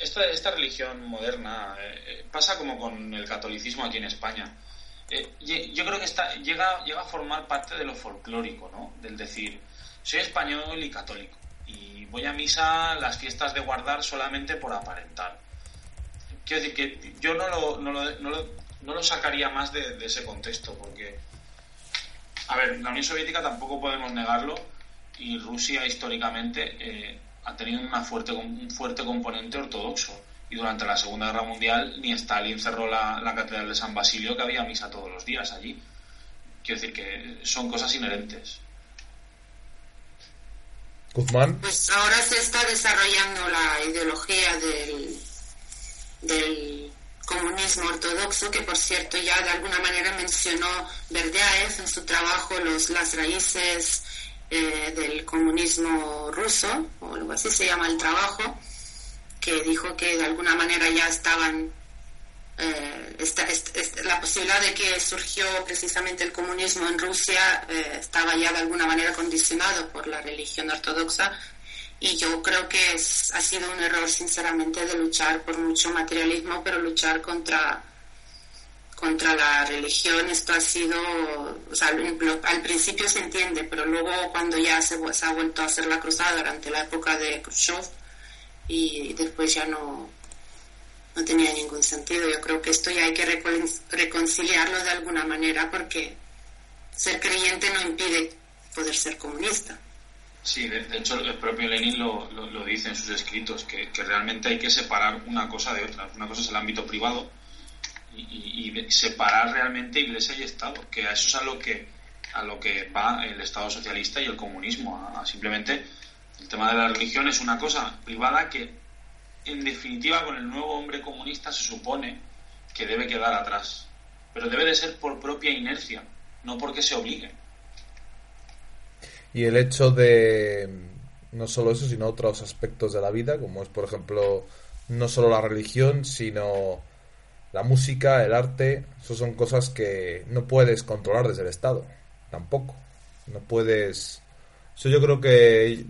esta, esta religión moderna eh, eh, pasa como con el catolicismo aquí en España eh, yo creo que está, llega, llega a formar parte de lo folclórico, ¿no? Del decir, soy español y católico y voy a misa las fiestas de guardar solamente por aparentar. Quiero decir que yo no lo, no lo, no lo, sacaría más de, ese contexto porque, a ver, la Unión Soviética tampoco podemos negarlo y Rusia históricamente eh, ha tenido una fuerte, un fuerte componente ortodoxo y durante la Segunda Guerra Mundial ni Stalin cerró la, Catedral de San Basilio que había misa todos los días allí. Quiero decir que son cosas inherentes. Guzmán. Pues ahora se está desarrollando la ideología del, del comunismo ortodoxo, que por cierto ya de alguna manera mencionó Berdiaev en su trabajo los, las raíces eh, del comunismo ruso, o algo así se llama el trabajo que dijo que de alguna manera ya estaban eh, la posibilidad de que surgió precisamente el comunismo en Rusia eh, estaba ya de alguna manera condicionado por la religión ortodoxa. Y yo creo que es, ha sido un error sinceramente de luchar por mucho materialismo pero luchar contra contra la religión. Esto ha sido o sea, al principio se entiende pero luego cuando ya se, se ha vuelto a hacer la cruzada durante la época de Khrushchev y después ya no, no tenía ningún sentido. Yo creo que esto ya hay que reconciliarlo de alguna manera porque ser creyente no impide poder ser comunista. Sí, de, hecho el propio Lenin lo, lo, dice en sus escritos, que, que, realmente hay que separar una cosa de otra. Una cosa es el ámbito privado y, y, separar realmente Iglesia y Estado, que a eso es a lo que, a lo que va el Estado socialista y el comunismo. A, simplemente el tema de la religión es una cosa privada que, en definitiva, con el nuevo hombre comunista se supone que debe quedar atrás. Pero debe de ser por propia inercia, no porque se obligue. Y el hecho de no solo eso, sino otros aspectos de la vida, como es, por ejemplo, no solo la religión, sino la música, el arte, eso son cosas que no puedes controlar desde el Estado, tampoco. No puedes... Eso yo creo que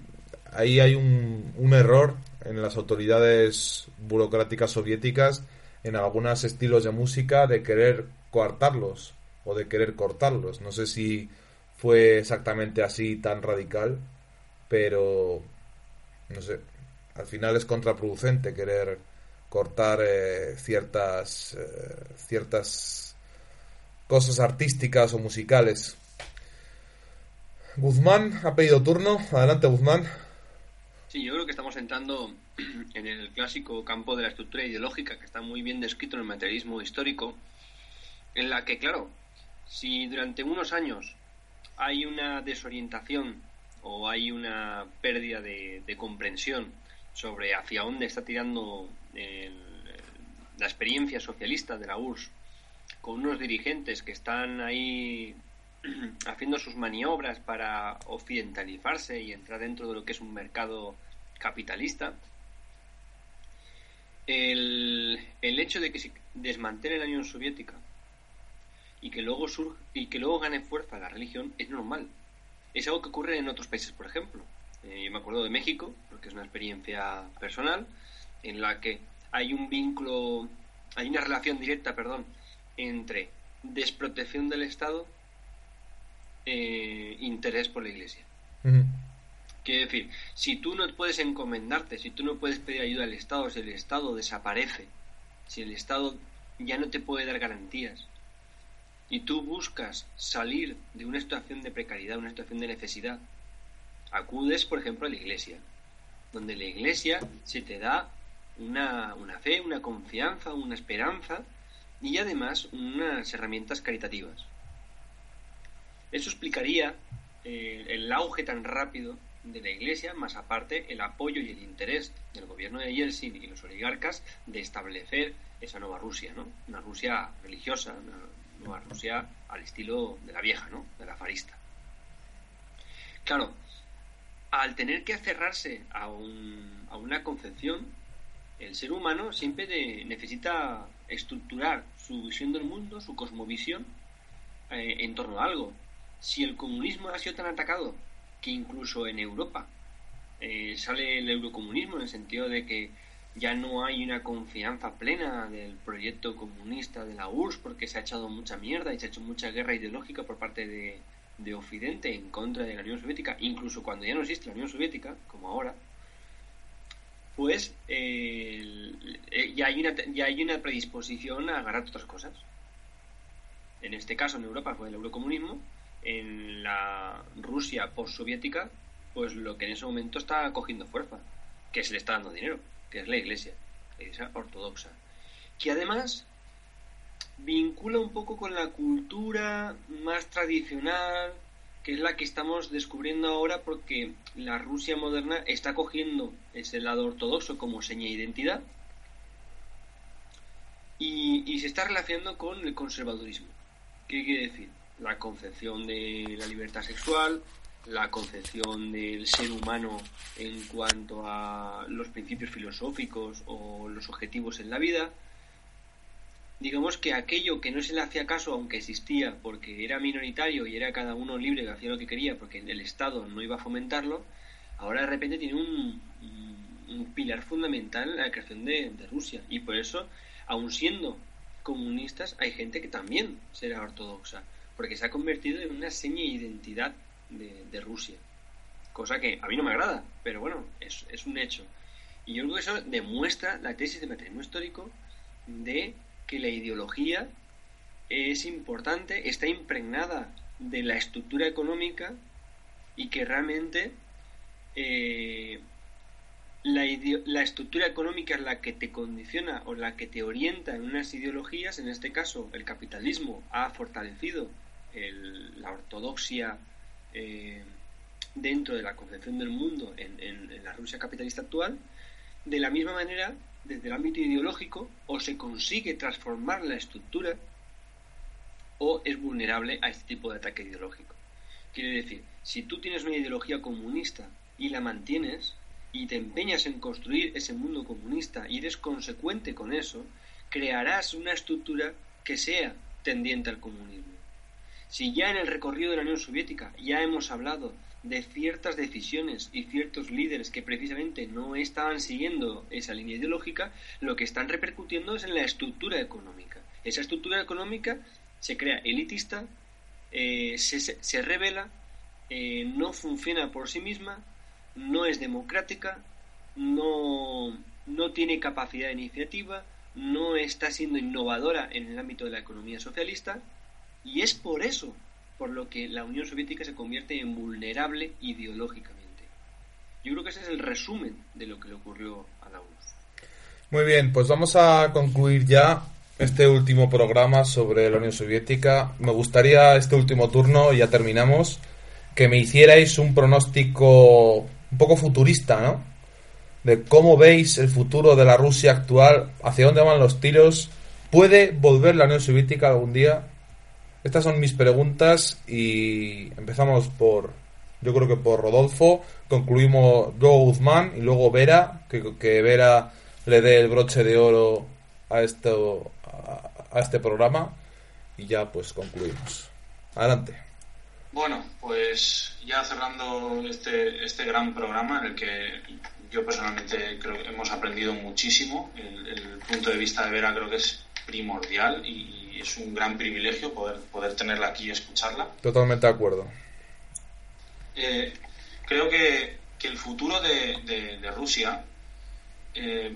ahí hay un, error en las autoridades burocráticas soviéticas, en algunos estilos de música, de querer coartarlos o de querer cortarlos. No sé si fue exactamente así tan radical, pero no sé, al final es contraproducente querer cortar eh, ciertas eh, ciertas cosas artísticas o musicales. Guzmán ha pedido turno. Adelante, Guzmán. Sí, yo creo que estamos entrando en el clásico campo de la estructura ideológica que está muy bien descrito en el materialismo histórico, en la que, claro, si durante unos años hay una desorientación o hay una pérdida de, comprensión sobre hacia dónde está tirando la experiencia socialista de la URSS con unos dirigentes que están ahí haciendo sus maniobras para occidentalizarse y entrar dentro de lo que es un mercado capitalista, el, el hecho de que se desmantele la Unión Soviética y que luego surge, y que luego gane fuerza la religión es normal. Es algo que ocurre en otros países, por ejemplo. Eh, yo me acuerdo de México, porque es una experiencia personal, en la que hay un vínculo, hay una relación directa, perdón, entre desprotección del Estado e interés por la Iglesia. Quiere decir, si tú no puedes encomendarte, si tú no puedes pedir ayuda al Estado, si el Estado desaparece, si el Estado ya no te puede dar garantías, y tú buscas salir de una situación de precariedad, una situación de necesidad, acudes, por ejemplo, a la iglesia, donde la iglesia se te da una, fe, una confianza, una esperanza y además unas herramientas caritativas. Eso explicaría eh, el auge tan rápido de la Iglesia, más aparte el apoyo y el interés del gobierno de Yeltsin y los oligarcas de establecer esa nueva Rusia, ¿no? Una Rusia religiosa, una Nueva Rusia al estilo de la vieja, ¿no? De la farista. Claro, al tener que aferrarse a, un, a una concepción, el ser humano siempre necesita estructurar su visión del mundo, su cosmovisión, eh, en torno a algo. Si el comunismo ha sido tan atacado que incluso en Europa eh, sale el eurocomunismo en el sentido de que ya no hay una confianza plena del proyecto comunista de la URSS porque se ha echado mucha mierda y se ha hecho mucha guerra ideológica por parte de, Occidente en contra de la Unión Soviética, incluso cuando ya no existe la Unión Soviética, como ahora, pues eh, ya, hay una, ya hay una predisposición a agarrar otras cosas. En este caso, en Europa fue el eurocomunismo, en la Rusia postsoviética, pues lo que en ese momento está cogiendo fuerza, que se le está dando dinero que es la Iglesia, la Iglesia ortodoxa, que además vincula un poco con la cultura más tradicional, que es la que estamos descubriendo ahora porque la Rusia moderna está cogiendo ese lado ortodoxo como seña de identidad y, y se está relacionando con el conservadurismo. ¿Qué quiere decir? La concepción de la libertad sexual, la concepción del ser humano en cuanto a los principios filosóficos o los objetivos en la vida. Digamos que aquello que no se le hacía caso, aunque existía, porque era minoritario y era cada uno libre de hacer lo que quería, porque el Estado no iba a fomentarlo, ahora de repente tiene un, un pilar fundamental en la creación de, de Rusia. Y por eso, aun siendo comunistas, hay gente que también será ortodoxa, porque se ha convertido en una seña de identidad de, Rusia. Cosa que a mí no me agrada, pero bueno, es, un hecho. Y yo creo que eso demuestra la tesis de materialismo histórico de que la ideología es importante, está impregnada de la estructura económica y que realmente eh, la, estructura económica es la que te condiciona o la que te orienta en unas ideologías, en este caso el capitalismo ha fortalecido la ortodoxia eh, dentro de la concepción del mundo en, la Rusia capitalista actual, de la misma manera, desde el ámbito ideológico, o se consigue transformar la estructura o es vulnerable a este tipo de ataque ideológico. Quiere decir, si tú tienes una ideología comunista y la mantienes, y te empeñas en construir ese mundo comunista y eres consecuente con eso, crearás una estructura que sea tendiente al comunismo. Si ya en el recorrido de la Unión Soviética ya hemos hablado de ciertas decisiones y ciertos líderes que precisamente no estaban siguiendo esa línea ideológica, lo que están repercutiendo es en la estructura económica. Esa estructura económica se crea elitista, eh, se, revela, eh, no funciona por sí misma no es democrática, no, no tiene capacidad de iniciativa, no está siendo innovadora en el ámbito de la economía socialista y es por eso por lo que la Unión Soviética se convierte en vulnerable ideológicamente. Yo creo que ese es el resumen de lo que le ocurrió a la URSS. Muy bien, pues vamos a concluir ya este último programa sobre la Unión Soviética. Me gustaría este último turno, ya terminamos, que me hicierais un pronóstico un poco futurista, ¿no? De cómo veis el futuro de la Rusia actual, hacia dónde van los tiros. ¿Puede volver la Unión Soviética algún día? Estas son mis preguntas y empezamos por, yo creo que por Rodolfo, concluimos luego Guzmán y luego Vera, que, que Vera le dé el broche de oro a, esto, a este programa y ya pues concluimos. Adelante. Bueno, pues ya cerrando este, este gran programa en el que yo personalmente creo que hemos aprendido muchísimo. El, punto de vista de Vera creo que es primordial y, es un gran privilegio poder, poder tenerla aquí y escucharla. Totalmente de acuerdo. Eh, creo que, el futuro de, Rusia, eh,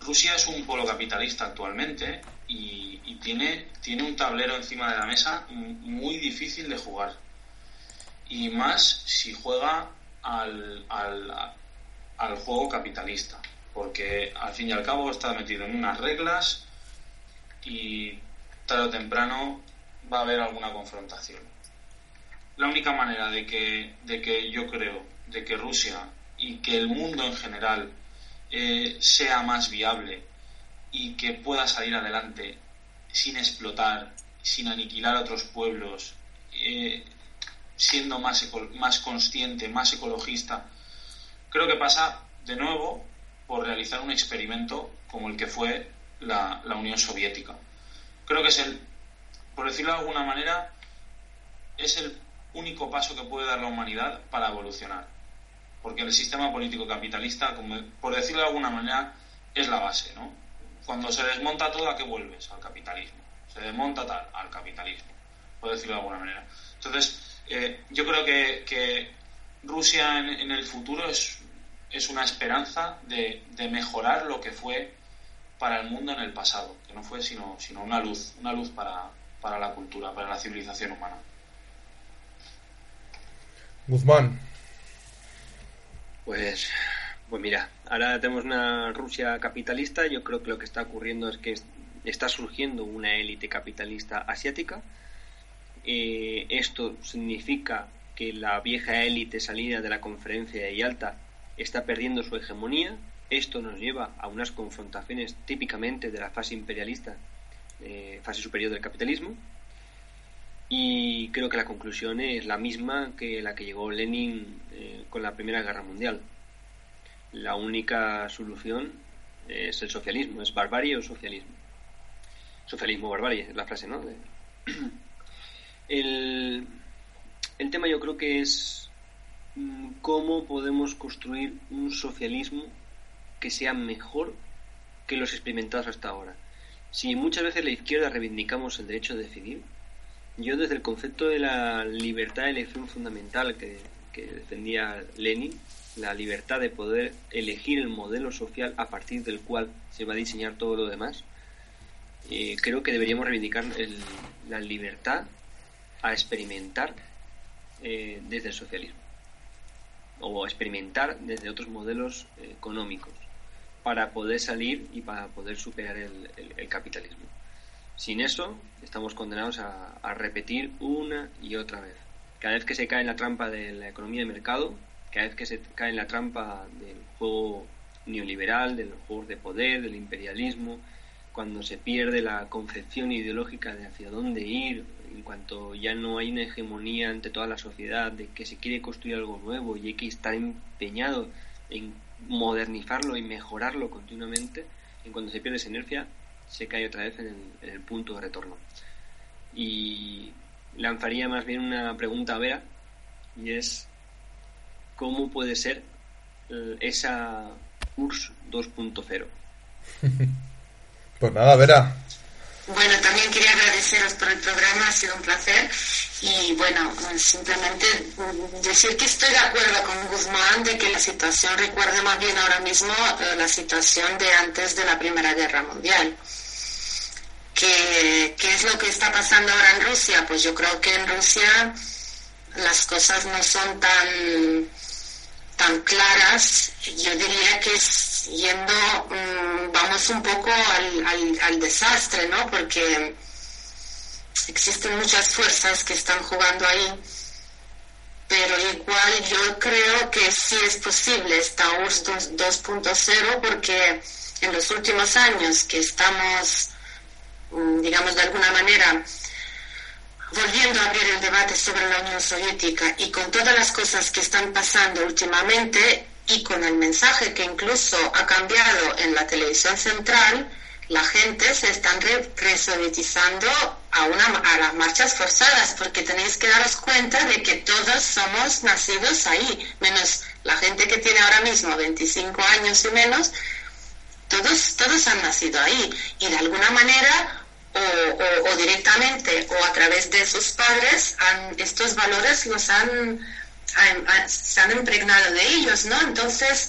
Rusia es un polo capitalista actualmente y, y, tiene, tiene un tablero encima de la mesa muy difícil de jugar y más si juega al, al, juego capitalista, porque al fin y al cabo está metido en unas reglas y tarde o temprano va a haber alguna confrontación. La única manera de que, de que yo creo de que Rusia y que el mundo en general eh, sea más viable y que pueda salir adelante sin explotar, sin aniquilar a otros pueblos, eh, siendo más, más consciente, más ecologista. Creo que pasa de nuevo por realizar un experimento como el que fue la, Unión Soviética. Creo que es el, por decirlo de alguna manera, es el único paso que puede dar la humanidad para evolucionar. Porque el sistema político capitalista, como, por decirlo de alguna manera, es la base, ¿no? Cuando se desmonta todo, ¿a qué vuelves? Al capitalismo. Se desmonta tal, al capitalismo, por decirlo de alguna manera. Entonces, eh, yo creo que, Rusia en, el futuro es, es una esperanza de, mejorar lo que fue para el mundo en el pasado, que no fue sino, sino una luz, una luz para, para la cultura, para la civilización humana. Guzmán. Pues, pues mira, ahora tenemos una Rusia capitalista. Yo creo que lo que está ocurriendo es que está surgiendo una élite capitalista asiática eh, esto significa que la vieja élite salida de la conferencia de Yalta está perdiendo su hegemonía. Esto nos lleva a unas confrontaciones típicamente de la fase imperialista, eh, fase superior del capitalismo. Y creo que la conclusión es la misma que la que llegó Lenin eh, con la Primera Guerra Mundial. La única solución es el socialismo, es barbarie o socialismo. Socialismo barbarie, es la frase, ¿no? El, el tema yo creo que es mm, cómo podemos construir un socialismo que sea mejor que los experimentados hasta ahora. Si muchas veces la izquierda reivindicamos el derecho a decidir, yo desde el concepto de la libertad de elección fundamental que, defendía Lenin, la libertad de poder elegir el modelo social a partir del cual se va a diseñar todo lo demás, eh, creo que deberíamos reivindicar la libertad a experimentar eh, desde el socialismo. o experimentar desde otros modelos económicos para poder salir y para poder superar el, capitalismo. Sin eso, estamos condenados a, repetir una y otra vez. Cada vez que se cae en la trampa de la economía de mercado, cada vez que se cae en la trampa del juego neoliberal, del juego de poder, del imperialismo, cuando se pierde la concepción ideológica de hacia dónde ir, en cuanto ya no hay una hegemonía ante toda la sociedad, de que se quiere construir algo nuevo y hay que estar empeñado en modernizarlo y mejorarlo continuamente, en cuando se pierde esa inercia, se cae otra vez en el, punto de retorno. Y lanzaría más bien una pregunta a Vera, y es, ¿cómo puede ser eh, esa URSS 2.0? pues nada, Vera, bueno, también quería agradeceros por el programa, ha sido un placer. Y bueno, simplemente decir que estoy de acuerdo con Guzmán de que la situación recuerde más bien ahora mismo eh, la situación de antes de la Primera Guerra Mundial. ¿Qué, ¿Qué es lo que está pasando ahora en Rusia? Pues yo creo que en Rusia las cosas no son tan, tan claras. Yo diría que es yendo, mm, vamos un poco al, al, desastre, ¿no? Porque existen muchas fuerzas que están jugando ahí, pero igual yo creo que sí es posible esta URSS 2.0 porque en los últimos años que estamos, mm, digamos de alguna manera, volviendo a abrir el debate sobre la Unión Soviética y con todas las cosas que están pasando últimamente, y con el mensaje que incluso ha cambiado en la televisión central, la gente se está resovietizando a, una, a las marchas forzadas, porque tenéis que daros cuenta de que todos somos nacidos ahí, menos la gente que tiene ahora mismo 25 años y menos, todos, todos han nacido ahí y de alguna manera o, directamente o a través de sus padres estos valores los han se han impregnado de ellos, ¿no? Entonces,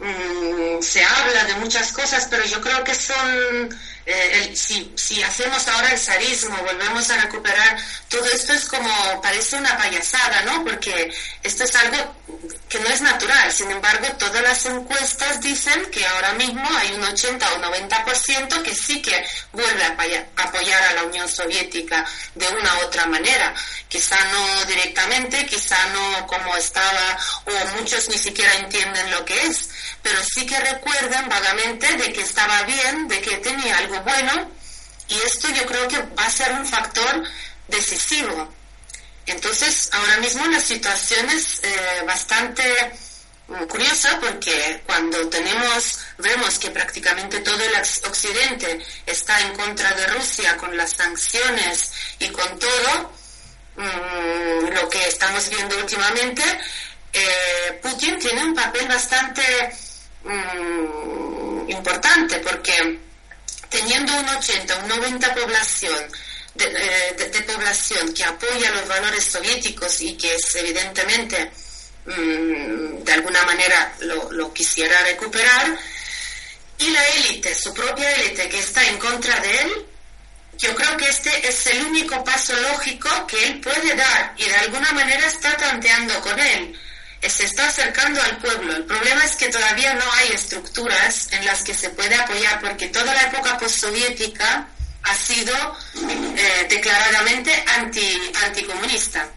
mm, se habla de muchas cosas, pero yo creo que son eh, si, si, hacemos ahora el zarismo, volvemos a recuperar, todo esto es como, parece una payasada, ¿no? Porque esto es algo que no es natural. Sin embargo, todas las encuestas dicen que ahora mismo hay un 80 o 90% que sí que vuelve a apoyar a la Unión Soviética de una u otra manera. Quizá no directamente, quizá no como estaba, o muchos ni siquiera entienden lo que es, pero sí que recuerdan vagamente de que estaba bien, de que tenía algo bueno y esto yo creo que va a ser un factor decisivo. Entonces, ahora mismo la situación es eh, bastante mm, curiosa porque cuando tenemos, vemos que prácticamente todo el occidente está en contra de Rusia con las sanciones y con todo mm, lo que estamos viendo últimamente, eh, Putin tiene un papel bastante mm, importante porque teniendo un 80, un 90 población, eh, de, población que apoya los valores soviéticos y que es evidentemente mm, de alguna manera lo, quisiera recuperar, y la élite, su propia élite que está en contra de él, yo creo que este es el único paso lógico que él puede dar y de alguna manera está tanteando con él se está acercando al pueblo. El problema es que todavía no hay estructuras en las que se puede apoyar porque toda la época postsoviética ha sido eh, declaradamente anti, anticomunista.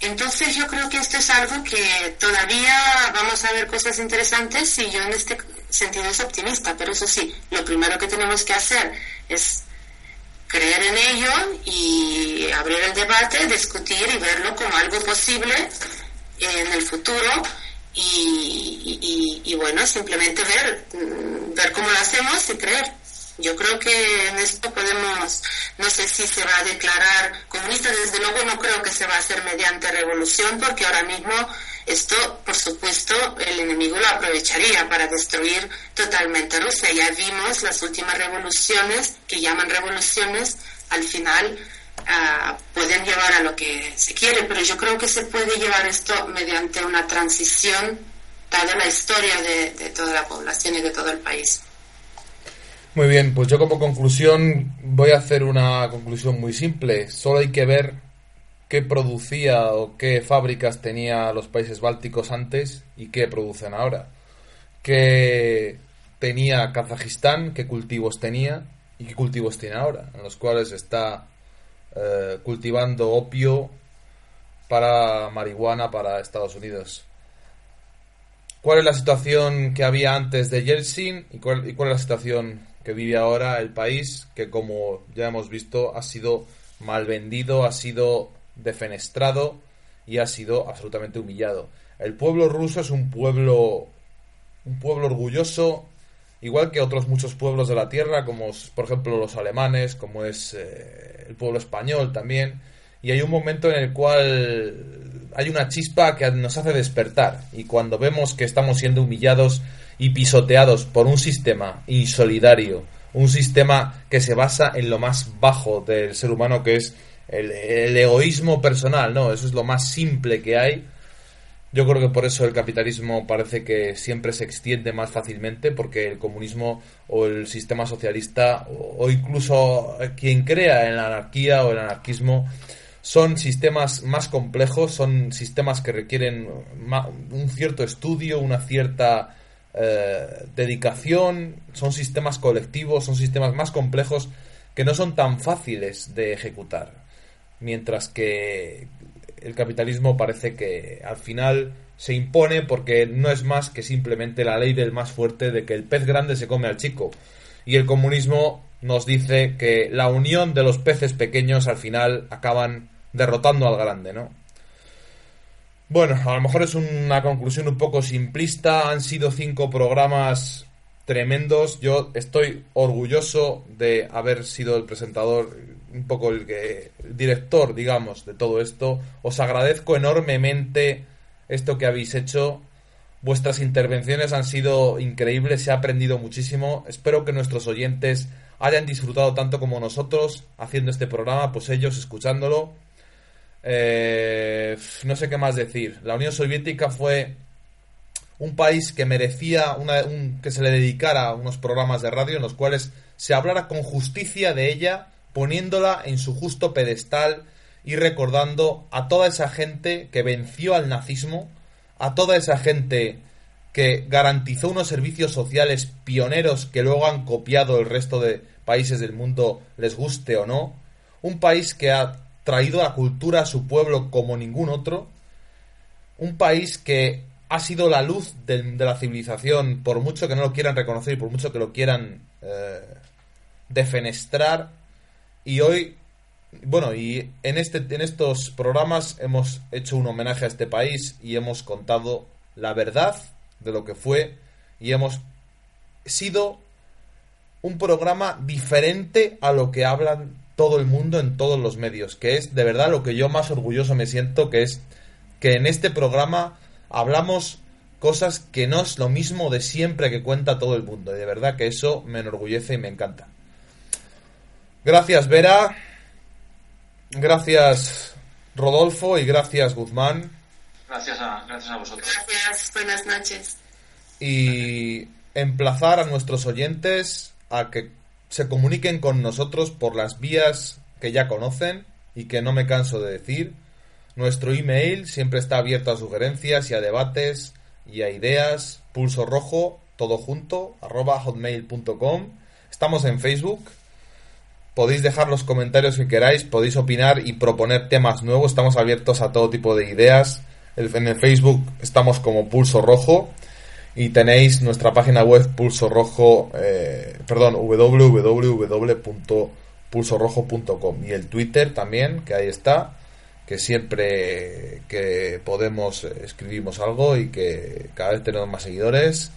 Entonces yo creo que esto es algo que todavía vamos a ver cosas interesantes y yo en este sentido es optimista, pero eso sí, lo primero que tenemos que hacer es creer en ello y abrir el debate, discutir y verlo como algo posible en el futuro y, y, bueno, simplemente ver, mm, ver cómo lo hacemos y creer. Yo creo que en esto podemos, no sé si se va a declarar comunista, desde luego no creo que se va a hacer mediante revolución, porque ahora mismo esto, por supuesto, el enemigo lo aprovecharía para destruir totalmente Rusia. Ya vimos las últimas revoluciones, que llaman revoluciones, al final pueden llevar a lo que se quiere, pero yo creo que se puede llevar esto mediante una transición, dada la historia de, toda la población y de todo el país. Muy bien, pues yo como conclusión voy a hacer una conclusión muy simple. Solo hay que ver qué producía o qué fábricas tenía los países bálticos antes y qué producen ahora. ¿Qué tenía Kazajistán? ¿Qué cultivos tenía? ¿Y qué cultivos tiene ahora? En los cuales está eh, cultivando opio para marihuana para Estados Unidos. ¿Cuál es la situación que había antes de Yeltsin y cuál, y cuál es la situación que vive ahora el país? Que como ya hemos visto ha sido mal vendido, ha sido defenestrado y ha sido absolutamente humillado. El pueblo ruso es un pueblo un pueblo orgulloso, igual que otros muchos pueblos de la tierra, como por ejemplo los alemanes, como es eh, el pueblo español también. Y hay un momento en el cual hay una chispa que nos hace despertar. Y cuando vemos que estamos siendo humillados y pisoteados por un sistema insolidario, un sistema que se basa en lo más bajo del ser humano, que es el, egoísmo personal, ¿no? Eso es lo más simple que hay. Yo creo que por eso el capitalismo parece que siempre se extiende más fácilmente, porque el comunismo o el sistema socialista o, incluso quien crea en la anarquía o el anarquismo son sistemas más complejos, son sistemas que requieren un cierto estudio, una cierta eh, dedicación, son sistemas colectivos, son sistemas más complejos que no son tan fáciles de ejecutar. Mientras que el capitalismo parece que al final se impone porque no es más que simplemente la ley del más fuerte de que el pez grande se come al chico. Y el comunismo nos dice que la unión de los peces pequeños al final acaban derrotando al grande, ¿no? Bueno, a lo mejor es una conclusión un poco simplista. Han sido cinco programas tremendos. Yo estoy orgulloso de haber sido el presentador un poco el, que, director, digamos, de todo esto. Os agradezco enormemente esto que habéis hecho. Vuestras intervenciones han sido increíbles, se ha aprendido muchísimo. Espero que nuestros oyentes hayan disfrutado tanto como nosotros haciendo este programa, pues ellos escuchándolo. Eh, no sé qué más decir. La Unión Soviética fue un país que merecía una, que se le dedicara unos programas de radio en los cuales se hablara con justicia de ella poniéndola en su justo pedestal y recordando a toda esa gente que venció al nazismo, a toda esa gente que garantizó unos servicios sociales pioneros que luego han copiado el resto de países del mundo, les guste o no, un país que ha traído la cultura a su pueblo como ningún otro, un país que ha sido la luz de, la civilización, por mucho que no lo quieran reconocer y por mucho que lo quieran eh, defenestrar, y hoy, bueno, y en, este, en estos programas hemos hecho un homenaje a este país y hemos contado la verdad de lo que fue y hemos sido un programa diferente a lo que hablan todo el mundo en todos los medios, que es de verdad lo que yo más orgulloso me siento, que es que en este programa hablamos cosas que no es lo mismo de siempre que cuenta todo el mundo, y de verdad que eso me enorgullece y me encanta. Gracias, Vera. Gracias, Rodolfo. Y gracias, Guzmán. Gracias a, gracias a vosotros. Gracias, buenas noches. Y emplazar a nuestros oyentes a que se comuniquen con nosotros por las vías que ya conocen y que no me canso de decir. Nuestro email siempre está abierto a sugerencias y a debates y a ideas. Pulso rojo, todo junto, arroba hotmail.com. Estamos en Facebook Podéis dejar los comentarios si queráis, podéis opinar y proponer temas nuevos. Estamos abiertos a todo tipo de ideas. En el Facebook estamos como Pulso Rojo y tenéis nuestra página web Pulso Rojo, eh, perdón, www.pulsorojo.com y el Twitter también, que ahí está, que siempre que podemos eh, escribimos algo y que cada vez tenemos más seguidores,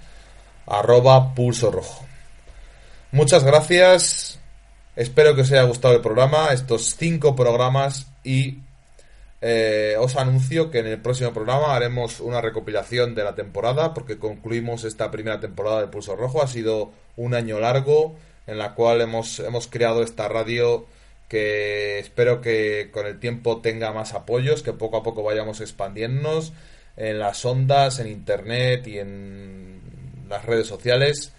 arroba Pulso Rojo. Muchas gracias Espero que os haya gustado el programa, estos cinco programas y eh, os anuncio que en el próximo programa haremos una recopilación de la temporada porque concluimos esta primera temporada de Pulso Rojo. Ha sido un año largo en la cual hemos, hemos creado esta radio que espero que con el tiempo tenga más apoyos, que poco a poco vayamos expandiéndonos en las ondas, en internet y en las redes sociales.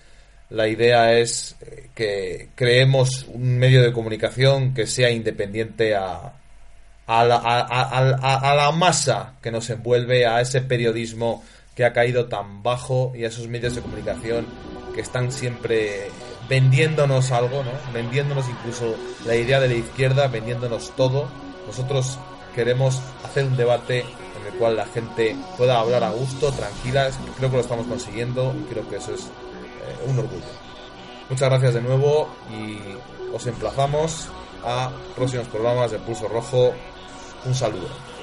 La idea es que creemos un medio de comunicación que sea independiente a, a la, a, la masa que nos envuelve, a ese periodismo que ha caído tan bajo y a esos medios de comunicación que están siempre vendiéndonos algo, ¿no? Vendiéndonos incluso la idea de la izquierda, vendiéndonos todo. Nosotros queremos hacer un debate en el cual la gente pueda hablar a gusto, tranquila. Creo que lo estamos consiguiendo y creo que eso es eh, un orgullo. Muchas gracias de nuevo y os emplazamos a próximos programas de Pulso Rojo. Un saludo.